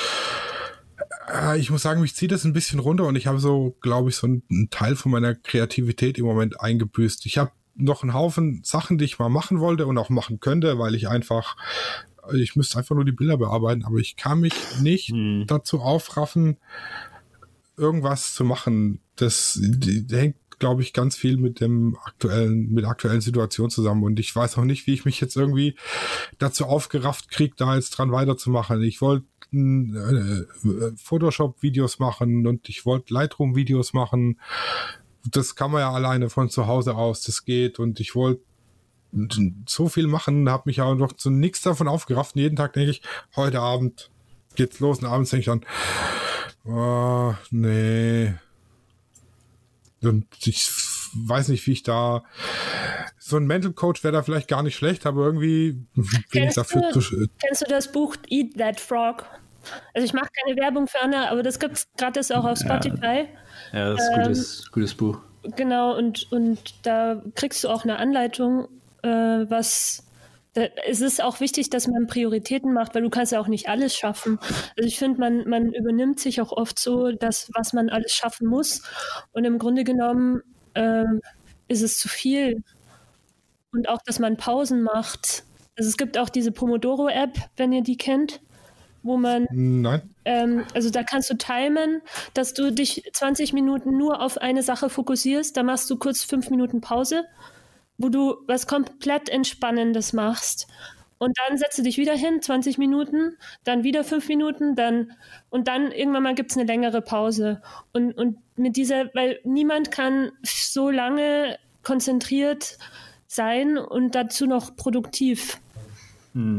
ich muss sagen, mich zieht das ein bisschen runter und ich habe so, glaube ich, so einen, Teil von meiner Kreativität im Moment eingebüßt. Ich habe noch einen Haufen Sachen, die ich mal machen wollte und auch machen könnte, weil ich einfach, ich müsste einfach nur die Bilder bearbeiten, aber ich kann mich nicht Hm. dazu aufraffen, irgendwas zu machen. Das die, die hängt, glaube ich, ganz viel mit dem aktuellen, mit der aktuellen Situation zusammen. Und ich weiß auch nicht, wie ich mich jetzt irgendwie dazu aufgerafft kriege, da jetzt dran weiterzumachen. Ich wollte äh, Photoshop-Videos machen und ich wollte Lightroom-Videos machen. Das kann man ja alleine von zu Hause aus, das geht. Und ich wollte so viel machen, habe mich aber noch zu nichts davon aufgerafft. Und jeden Tag denke ich, heute Abend geht's los und abends denke ich dann, oh, nee. Und ich weiß nicht, wie ich da. So ein Mental Coach wäre da vielleicht gar nicht schlecht, aber irgendwie bin ich Kennst dafür du- zu. Kennst du das Buch Eat That Frog? Also ich mache keine Werbung für Anna, aber das gibt es gratis auch auf Spotify. ja, das ist ein gutes, gutes Buch. Genau, und, und da kriegst du auch eine Anleitung, äh, was da, es ist auch wichtig, dass man Prioritäten macht, weil du kannst ja auch nicht alles schaffen. Also ich finde, man, man übernimmt sich auch oft so, dass was man alles schaffen muss. Und im Grunde genommen ähm, ist es zu viel. Und auch, dass man Pausen macht. Also es gibt auch diese Pomodoro-App, wenn ihr die kennt, wo man Nein. ähm, also da kannst du timen, dass du dich 20 Minuten nur auf eine Sache fokussierst. Da machst du kurz fünf Minuten Pause, wo du was komplett Entspannendes machst. Und dann setzt du dich wieder hin, 20 Minuten, dann wieder fünf Minuten, dann und dann irgendwann mal gibt es eine längere Pause. Und, und mit dieser, weil niemand kann so lange konzentriert sein und dazu noch produktiv.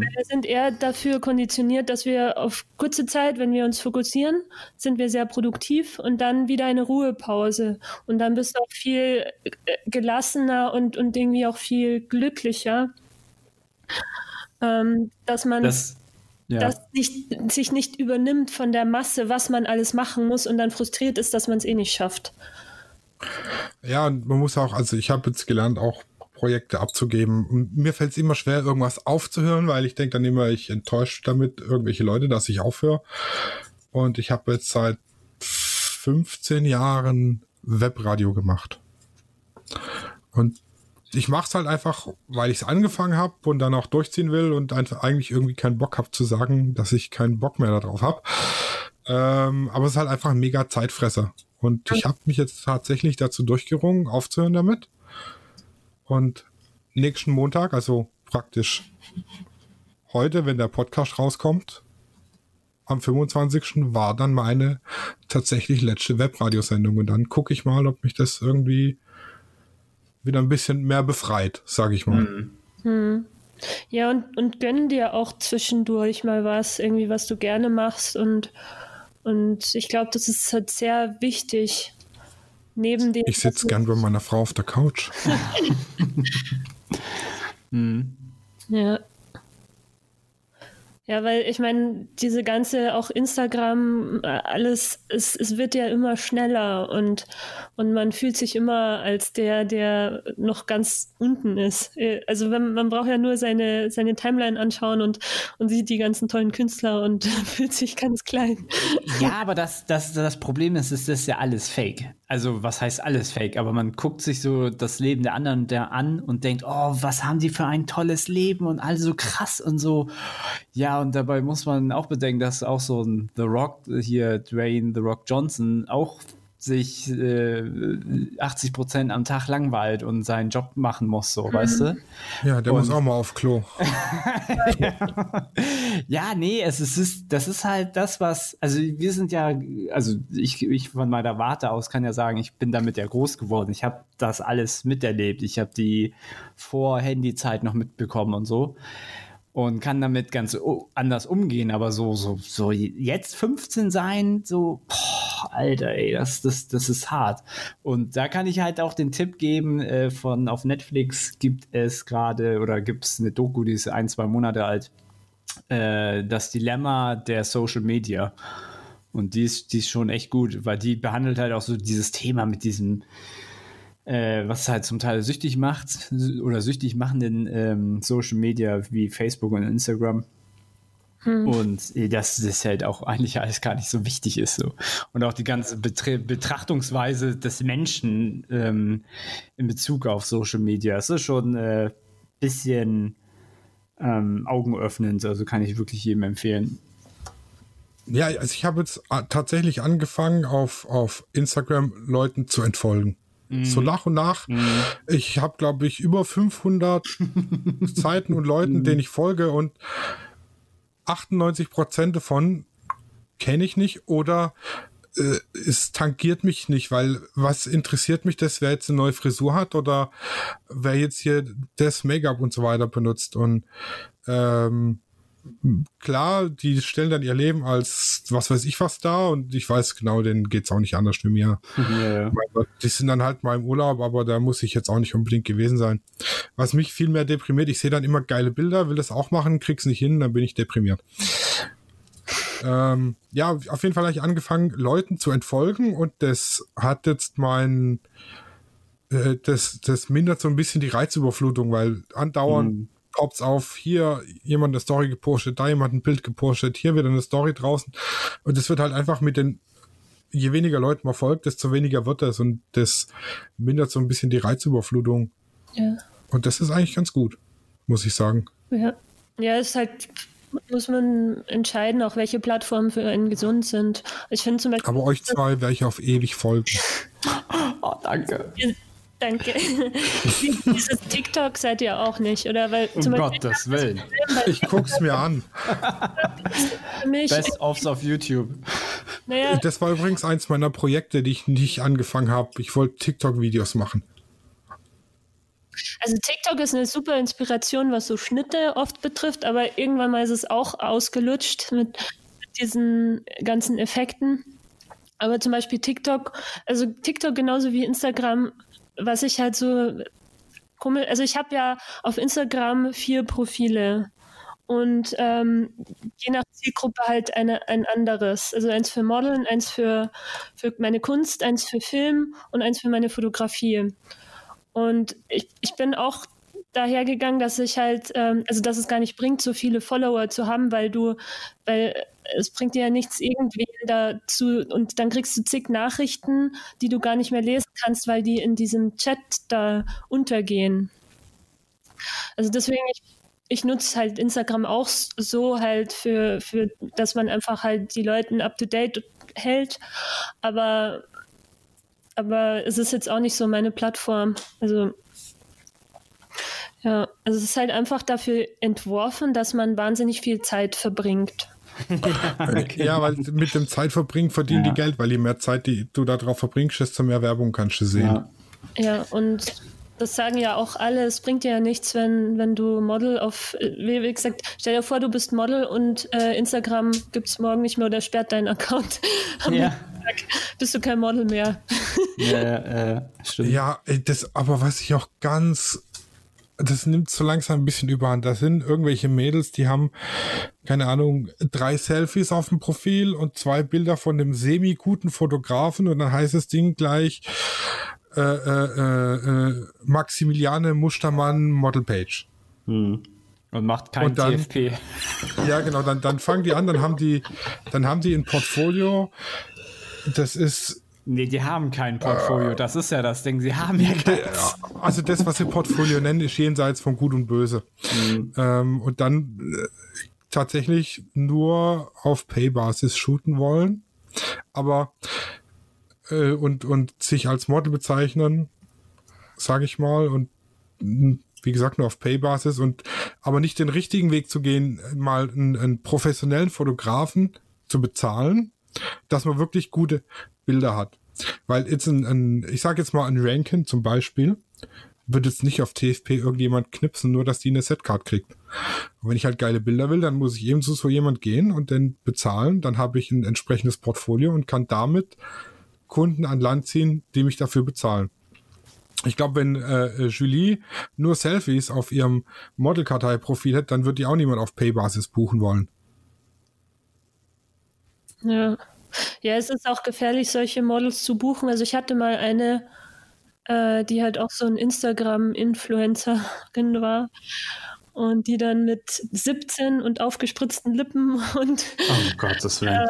Wir sind eher dafür konditioniert, dass wir auf kurze Zeit, wenn wir uns fokussieren, sind wir sehr produktiv und dann wieder eine Ruhepause. Und dann bist du auch viel äh, gelassener und, und irgendwie auch viel glücklicher, ähm, dass man Das, ja. das nicht, sich nicht übernimmt von der Masse, was man alles machen muss und dann frustriert ist, dass man es eh nicht schafft. Ja, und man muss auch, also ich habe jetzt gelernt, auch Projekte abzugeben. Und mir fällt es immer schwer, irgendwas aufzuhören, weil ich denke dann immer, ich enttäusche damit irgendwelche Leute, dass ich aufhöre. Und ich habe jetzt seit 15 Jahren Webradio gemacht. Und ich mache es halt einfach, weil ich es angefangen habe und dann auch durchziehen will und einfach eigentlich irgendwie keinen Bock habe zu sagen, dass ich keinen Bock mehr darauf habe. Ähm, aber es ist halt einfach ein mega Zeitfresser. Und ich habe mich jetzt tatsächlich dazu durchgerungen, aufzuhören damit. Und nächsten Montag, also praktisch heute, wenn der Podcast rauskommt, am 25. war dann meine tatsächlich letzte Webradiosendung. Und dann gucke ich mal, ob mich das irgendwie wieder ein bisschen mehr befreit, sage ich mal. Hm. Ja, und, und gönn dir auch zwischendurch mal was, irgendwie, was du gerne machst. Und, und ich glaube, das ist halt sehr wichtig. Neben dem. Ich sitze gern bei meiner Frau auf der Couch. hm. <laughs> Ja. Ja, weil ich meine, diese ganze auch Instagram, alles, es, es wird ja immer schneller und, und man fühlt sich immer als der, der noch ganz unten ist. Äh, also wenn, man braucht ja nur seine, seine Timeline anschauen und, und sieht die ganzen tollen Künstler und <laughs> fühlt sich ganz klein. Ja, aber das, das, das Problem ist, ist das ja alles fake. Also was heißt alles fake? Aber man guckt sich so das Leben der anderen der an und denkt, oh, was haben die für ein tolles Leben und alles so krass und so. Ja, und dabei muss man auch bedenken, dass auch so ein The Rock hier, Dwayne The Rock Johnson, auch sich äh, 80 Prozent am Tag langweilt und seinen Job machen muss, so, mhm. weißt du? Ja, der und, muss auch mal auf Klo. ja. <laughs> ja, nee, es ist, das ist halt das, was, also wir sind ja, also ich, ich von meiner Warte aus kann ja sagen, ich bin damit ja groß geworden. Ich habe das alles miterlebt. Ich habe die Vor-Handy-Zeit noch mitbekommen und so und kann damit ganz anders umgehen. Aber so, so, so jetzt 15 sein, so, boah, Alter, ey, das, das, das ist hart. Und da kann ich halt auch den Tipp geben, äh, von auf Netflix gibt es gerade oder gibt es eine Doku, die ist ein, zwei Monate alt, äh, das Dilemma der Social Media. Und die ist, die ist schon echt gut, weil die behandelt halt auch so dieses Thema mit diesem, äh, was halt zum Teil süchtig macht oder süchtig machenden ähm, Social Media wie Facebook und Instagram. Hm. Und äh, dass das halt auch eigentlich alles gar nicht so wichtig ist. So. Und auch die ganze Betra Betrachtungsweise des Menschen ähm, in Bezug auf Social Media. Es ist schon ein äh, bisschen ähm, augenöffnend, also kann ich wirklich jedem empfehlen. Ja, also ich habe jetzt äh, tatsächlich angefangen, auf, auf Instagram Leuten zu entfolgen. So mhm. nach und nach. Mhm. Ich habe, glaube ich, über 500 Seiten <laughs> und Leuten, mhm. denen ich folge und 98 Prozent davon kenne ich nicht oder äh, es tangiert mich nicht, weil was interessiert mich das, wer jetzt eine neue Frisur hat oder wer jetzt hier das Make-up und so weiter benutzt und ähm, klar, die stellen dann ihr Leben als was weiß ich was da und ich weiß genau, denen geht's auch nicht anders wie mir. Ja, ja. Die sind dann halt mal im Urlaub, aber da muss ich jetzt auch nicht unbedingt gewesen sein. Was mich viel mehr deprimiert, ich sehe dann immer geile Bilder, will das auch machen, krieg's nicht hin, dann bin ich deprimiert. Ähm, ja, auf jeden Fall habe ich angefangen, Leuten zu entfolgen und das hat jetzt mein äh, das, das mindert so ein bisschen die Reizüberflutung, weil andauernd mhm poppt's auf, hier jemand eine Story gepostet, da jemand ein Bild gepostet, hier wieder eine Story draußen. Und es wird halt einfach mit den, je weniger Leuten man folgt, desto weniger wird das und das mindert so ein bisschen die Reizüberflutung. Ja. Und das ist eigentlich ganz gut, muss ich sagen. Ja, ja, es ist halt muss man entscheiden, auch welche Plattformen für einen gesund sind. Ich finde zum Beispiel. Aber euch zwei werde ich auf ewig folgen. <laughs> oh, danke. Danke. <laughs> Dieses TikTok seid ihr auch nicht, oder? Weil um Gottes Willen. Ich guck's mir an. Best ofs auf YouTube. Naja. Das war übrigens eins meiner Projekte, die ich nicht angefangen habe. Ich wollte TikTok-Videos machen. Also TikTok ist eine super Inspiration, was so Schnitte oft betrifft, aber irgendwann mal ist es auch ausgelutscht mit, mit diesen ganzen Effekten. Aber zum Beispiel TikTok, also TikTok genauso wie Instagram was ich halt so komisch, also ich habe ja auf Instagram vier Profile und ähm, je nach Zielgruppe halt eine, ein anderes. Also eins für Modeln, eins für, für meine Kunst, eins für Film und eins für meine Fotografie. Und ich, ich bin auch dahergegangen, dass ich halt, ähm, also dass es gar nicht bringt, so viele Follower zu haben, weil du, weil es bringt dir ja nichts irgendwie dazu und dann kriegst du zig Nachrichten, die du gar nicht mehr lesen kannst, weil die in diesem Chat da untergehen. Also deswegen, ich, ich nutze halt Instagram auch so halt für, für, dass man einfach halt die Leute up to date hält, aber, aber es ist jetzt auch nicht so meine Plattform. Also ja, also es ist halt einfach dafür entworfen, dass man wahnsinnig viel Zeit verbringt. <laughs> okay. Ja, weil mit dem Zeitverbringen verdienen ja. die Geld, weil je mehr Zeit die du darauf verbringst, desto mehr Werbung kannst du sehen. Ja, ja und das sagen ja auch alle, es bringt dir ja nichts, wenn, wenn du Model auf, wie, gesagt, stell dir vor, du bist Model und äh, Instagram gibt es morgen nicht mehr oder sperrt deinen Account. <laughs> Ja. Bist du kein Model mehr. Ja, äh, stimmt. Ja, ey, das, aber was ich auch ganz, das nimmt so langsam ein bisschen überhand. Da sind irgendwelche Mädels, die haben, keine Ahnung, drei Selfies auf dem Profil und zwei Bilder von einem semi-guten Fotografen und dann heißt das Ding gleich äh, äh, äh, Maximiliane Mustermann Model Page. Hm. Und macht kein Und dann- TFP. Ja, genau, dann, dann fangen die an, dann haben die, dann haben die ein Portfolio. Das ist, Nee, die haben kein Portfolio. Das ist ja das Ding. Sie haben ja keins. also das, was sie Portfolio nennen, ist jenseits von Gut und Böse. Ähm, und dann äh, tatsächlich nur auf Pay-Basis shooten wollen. Aber äh, und, und sich als Model bezeichnen, sage ich mal, und mh, wie gesagt, nur auf Pay-Basis und aber nicht den richtigen Weg zu gehen, mal einen, einen professionellen Fotografen zu bezahlen, dass man wirklich gute Bilder hat. Weil jetzt ein, ein ich sage jetzt mal ein Rankin zum Beispiel, wird jetzt nicht auf TFP irgendjemand knipsen, nur dass die eine Setcard kriegt. Und wenn ich halt geile Bilder will, dann muss ich eben zu so jemand gehen und den bezahlen. Dann habe ich ein entsprechendes Portfolio und kann damit Kunden an Land ziehen, die mich dafür bezahlen. Ich glaube, wenn äh, Julie nur Selfies auf ihrem Modelkartei-Profil hätte, dann wird die auch niemand auf Pay-Basis buchen wollen. Ja. Ja, es ist auch gefährlich, solche Models zu buchen. Also ich hatte mal eine, äh, die halt auch so ein Instagram-Influencerin <laughs> war und die dann mit 17 und aufgespritzten Lippen <laughs> und, Oh Gottes Willen.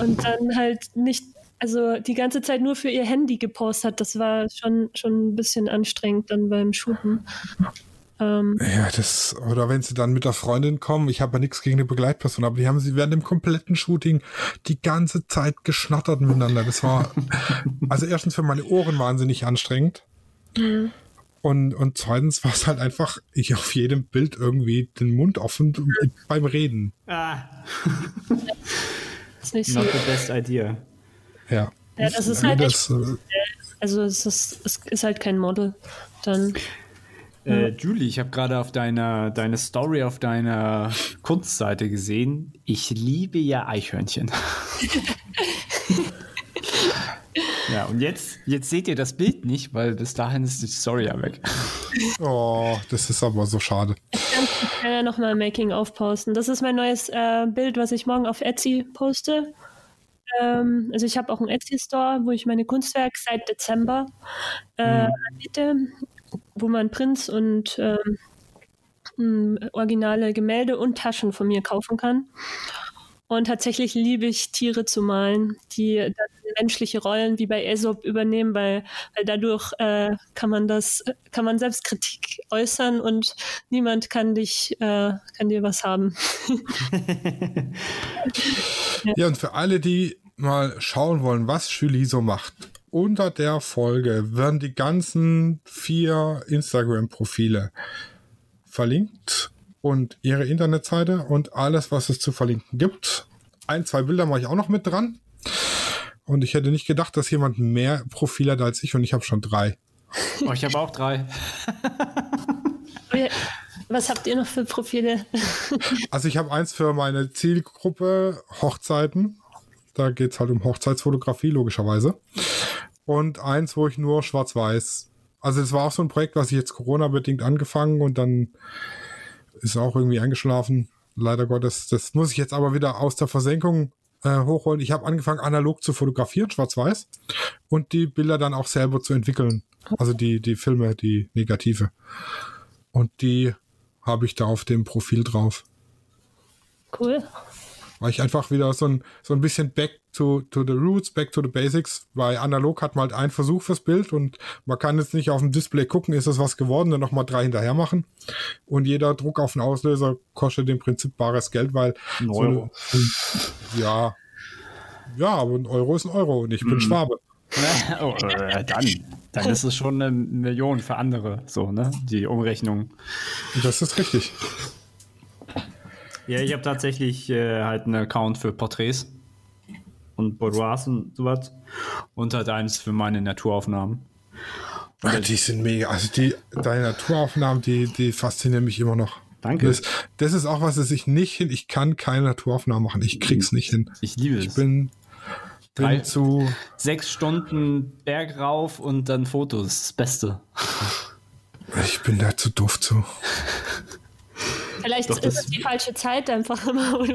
und dann halt nicht, also die ganze Zeit nur für ihr Handy gepostet hat. Das war schon, schon ein bisschen anstrengend dann beim Shooten. Ähm, Ja, das, oder wenn sie dann mit der Freundin kommen, ich habe ja nichts gegen eine Begleitperson, aber die haben sie während dem kompletten Shooting die ganze Zeit geschnattert miteinander. Das war, <laughs> also erstens für meine Ohren wahnsinnig anstrengend. Und, und zweitens war es halt einfach, ich auf jedem Bild irgendwie den Mund offen beim Reden. Ah, ist nicht so. not the best idea. Ja. Ja, das ist Also halt das, äh, Also es ist, es ist halt kein Model. Dann Äh, Julie, ich habe gerade auf deiner deine Story auf deiner Kunstseite gesehen. Ich liebe ja Eichhörnchen. <laughs> ja, und jetzt, jetzt seht ihr das Bild nicht, weil bis dahin ist die Story ja weg. <laughs> oh, das ist aber so schade. Ich kann ja nochmal Making-of posten. Das ist mein neues äh, Bild, was ich morgen auf Etsy poste. Ähm, also ich habe auch einen Etsy-Store, wo ich meine Kunstwerke seit Dezember äh, anbiete, wo man Prints und ähm, originale Gemälde und Taschen von mir kaufen kann. Und tatsächlich liebe ich Tiere zu malen, die dann menschliche Rollen wie bei Aesop übernehmen, weil, weil dadurch äh, kann man das, kann man selbst Kritik äußern und niemand kann dich, äh, kann dir was haben. <laughs> Ja, und für alle, die mal schauen wollen, was Julie so macht, unter der Folge werden die ganzen vier Instagram-Profile verlinkt und ihre Internetseite und alles, was es zu verlinken gibt. Ein, zwei Bilder mache ich auch noch mit dran. Und ich hätte nicht gedacht, dass jemand mehr Profile hat als ich und ich habe schon drei. Oh, ich habe auch drei. Wie- Was habt ihr noch für Profile? Also ich habe eins für meine Zielgruppe Hochzeiten. Da geht es halt um Hochzeitsfotografie, logischerweise. Und eins, wo ich nur schwarz-weiß. Also es war auch so ein Projekt, was ich jetzt Corona-bedingt angefangen und dann ist auch irgendwie eingeschlafen. Leider Gottes. Das muss ich jetzt aber wieder aus der Versenkung äh, hochholen. Ich habe angefangen, analog zu fotografieren, schwarz-weiß. Und die Bilder dann auch selber zu entwickeln. Also die, die Filme, die Negative. Und die habe ich da auf dem Profil drauf. Cool. Weil ich einfach wieder so ein, so ein bisschen back to, to the roots, back to the basics. Bei analog hat man halt einen Versuch fürs Bild und man kann jetzt nicht auf dem Display gucken, ist das was geworden, dann nochmal drei hinterher machen. Und jeder Druck auf den Auslöser kostet im Prinzip bares Geld, weil Ein so Euro. eine, ja, ja, aber ein Euro ist ein Euro und ich bin Schwabe. <laughs> oh, äh, dann, dann ist es schon eine Million für andere, so, ne? Die Umrechnung. Das ist richtig. Ja, ich habe tatsächlich äh, halt einen Account für Porträts und Boudoirs und sowas und halt eins für meine Naturaufnahmen. Ah, die sind mega. Also die, deine Naturaufnahmen, die, die faszinieren mich immer noch. Danke. Das, das ist auch was, das ich nicht hin. Ich kann keine Naturaufnahmen machen. Ich krieg's nicht hin. Ich liebe es. Ich bin, Drei- bin zu. Sechs Stunden Berg rauf und dann Fotos. Das Beste. Ich bin da zu doof zu. <laughs> Vielleicht Doch, ist es die falsche Zeit einfach <laughs> immer. <laughs>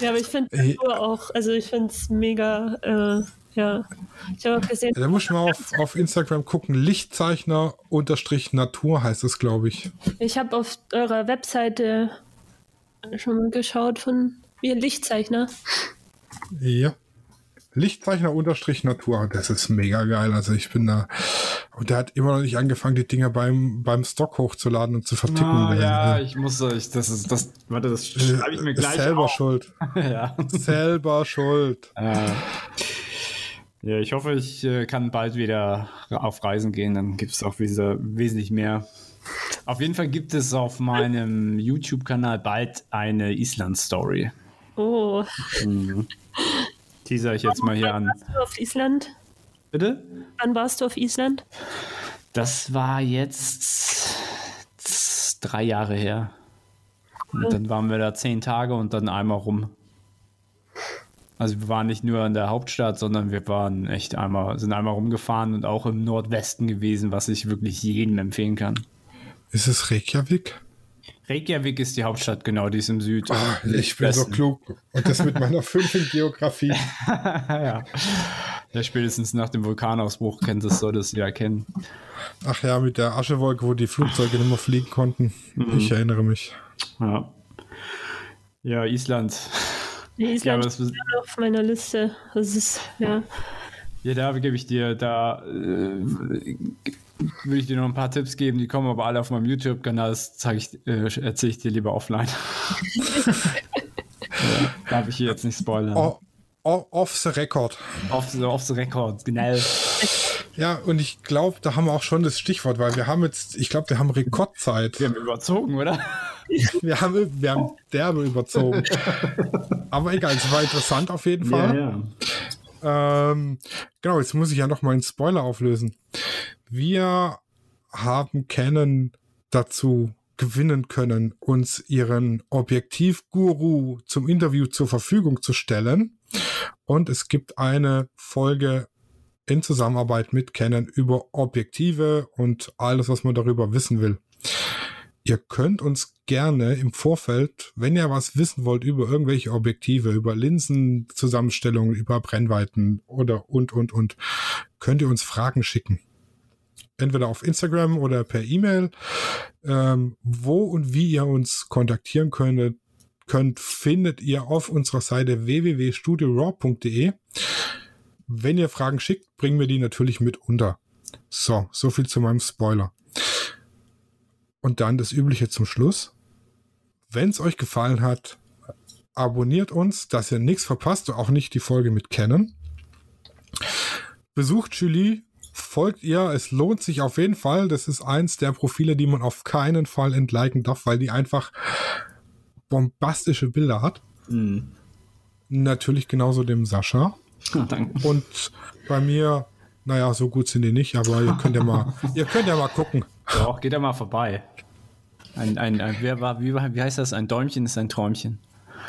ja, aber ich finde Ey. Natur auch, also ich finde es mega, äh, ja. Ich habe auch gesehen, Da muss ich mal auf, auf Instagram gucken. Lichtzeichner unterstrich Natur heißt es, glaube ich. ich habe auf eurer Webseite schon mal geschaut von wie ein Lichtzeichner. Ja. Lichtzeichner unterstrich Natur. Das ist mega geil. Also ich bin da. Und der hat immer noch nicht angefangen, die Dinger beim, beim Stock hochzuladen und zu verticken. Ah, ja, ich muss, ich, das ist, das, warte, das äh, schreibe ich mir ist gleich selber auf. schuld. <laughs> ja. selber schuld. Äh, ja, ich hoffe, ich äh, kann bald wieder auf Reisen gehen. Dann gibt es auch wieder wesentlich mehr. Auf jeden Fall gibt es auf meinem YouTube-Kanal bald eine Island-Story. Oh, Teaser ich jetzt mal hier an. warst du auf Island? Bitte? Wann warst du auf Island? Das war jetzt drei Jahre her. Und dann waren wir da zehn Tage und dann einmal rum. Also wir waren nicht nur in der Hauptstadt, sondern wir waren echt einmal, sind einmal rumgefahren und auch im Nordwesten gewesen, was ich wirklich jedem empfehlen kann. Ist es Reykjavik? Reykjavik ist die Hauptstadt, genau, die ist im Süd. Ah, ich bin so Westen. klug. Und das mit meiner 5 in Geografie. <laughs> ja. Ja, spätestens nach dem Vulkanausbruch kennt es, soll das ja kennen. Ach ja, mit der Aschewolke, wo die Flugzeuge nicht mehr fliegen konnten. Ich erinnere mich. Ja, ja Island. Nee, Island Ja, das ist- auf meiner Liste. Das ist, ja. Ja, da gebe ich dir, da äh, würde ich dir noch ein paar Tipps geben, die kommen aber alle auf meinem YouTube-Kanal, das ich, äh, erzähle ich dir lieber offline. <laughs> ja, darf ich hier jetzt nicht spoilern. O o off the record. Off, the, off the record, genau. Ja, und ich glaube, da haben wir auch schon das Stichwort, weil wir haben jetzt, ich glaube, wir haben Rekordzeit. Wir haben überzogen, oder? <laughs> Wir haben, wir haben derbe überzogen. Aber egal, es war interessant auf jeden Fall. ja. Ähm, genau, jetzt muss ich ja noch mal einen Spoiler auflösen. Wir haben Canon dazu gewinnen können, uns ihren Objektivguru zum Interview zur Verfügung zu stellen. Und es gibt eine Folge in Zusammenarbeit mit Canon über Objektive und alles, was man darüber wissen will. Ihr könnt uns gerne im Vorfeld, wenn ihr was wissen wollt über irgendwelche Objektive, über Linsenzusammenstellungen, über Brennweiten oder und, und, und, könnt ihr uns Fragen schicken. Entweder auf Instagram oder per E-Mail. Ähm, wo und wie ihr uns kontaktieren könnt, könnt, findet ihr auf unserer Seite www.studioraw.de. Wenn ihr Fragen schickt, bringen wir die natürlich mit unter. So, so viel zu meinem Spoiler. Und dann das Übliche zum Schluss. Wenn es euch gefallen hat, abonniert uns, dass ihr nichts verpasst, auch nicht die Folge mit Canon. Besucht Julie, folgt ihr, es lohnt sich auf jeden Fall. Das ist eins der Profile, die man auf keinen Fall entliken darf, weil die einfach bombastische Bilder hat. Mhm. Natürlich genauso dem Sascha. Oh, <laughs> danke. Und bei mir, naja, so gut sind die nicht, aber ihr könnt ja mal, <laughs> ihr könnt ja mal gucken. Doch, geht da mal vorbei. Ein, ein, ein, wer war, wie, war- wie heißt das? Ein Däumchen ist ein Träumchen.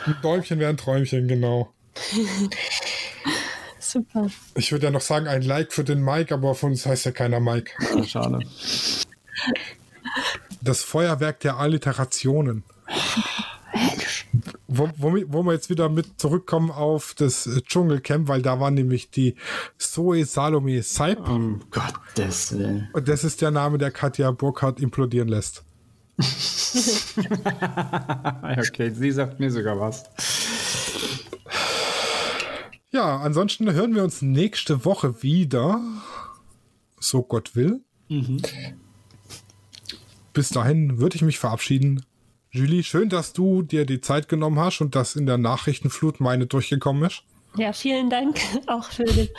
Ein Däumchen wäre ein Träumchen, genau. <laughs> Super. Ich würde ja noch sagen, ein Like für den Mike, aber von uns heißt ja keiner Mike. Ah, schade. Das Feuerwerk der Alliterationen. Wo, wo, wo wir jetzt wieder mit zurückkommen auf das Dschungelcamp, weil da war nämlich die Zoe Salome Seip. Um Gottes Willen. Und das ist der Name, der Katja Burkhardt implodieren lässt. <laughs> Okay, sie sagt mir sogar was. Ja, ansonsten hören wir uns nächste Woche wieder. So Gott will. Bis dahin würde ich mich verabschieden. Julie, schön, dass du dir die Zeit genommen hast und dass in der Nachrichtenflut meine durchgekommen ist. Ja, vielen Dank <laughs> auch für die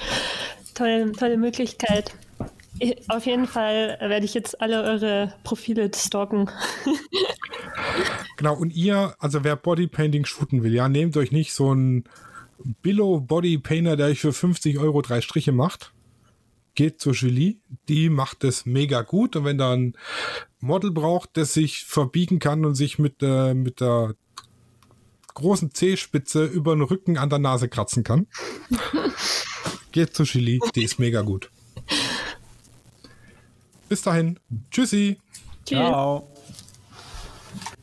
tolle, tolle Möglichkeit. Ich- Auf jeden Fall werde ich jetzt alle eure Profile stalken. <laughs> Genau, und ihr, also wer Bodypainting shooten will, ja, nehmt euch nicht so einen Billo Bodypainter, der euch für 50 Euro drei Striche macht. geht zur Julie. Die macht es mega gut. Und wenn da ein Model braucht, das sich verbiegen kann und sich mit, äh, mit der großen C-Spitze über den Rücken an der Nase kratzen kann, <laughs> geht zu Julie. Die ist mega gut. Bis dahin. Tschüssi. Tschüss. Ciao.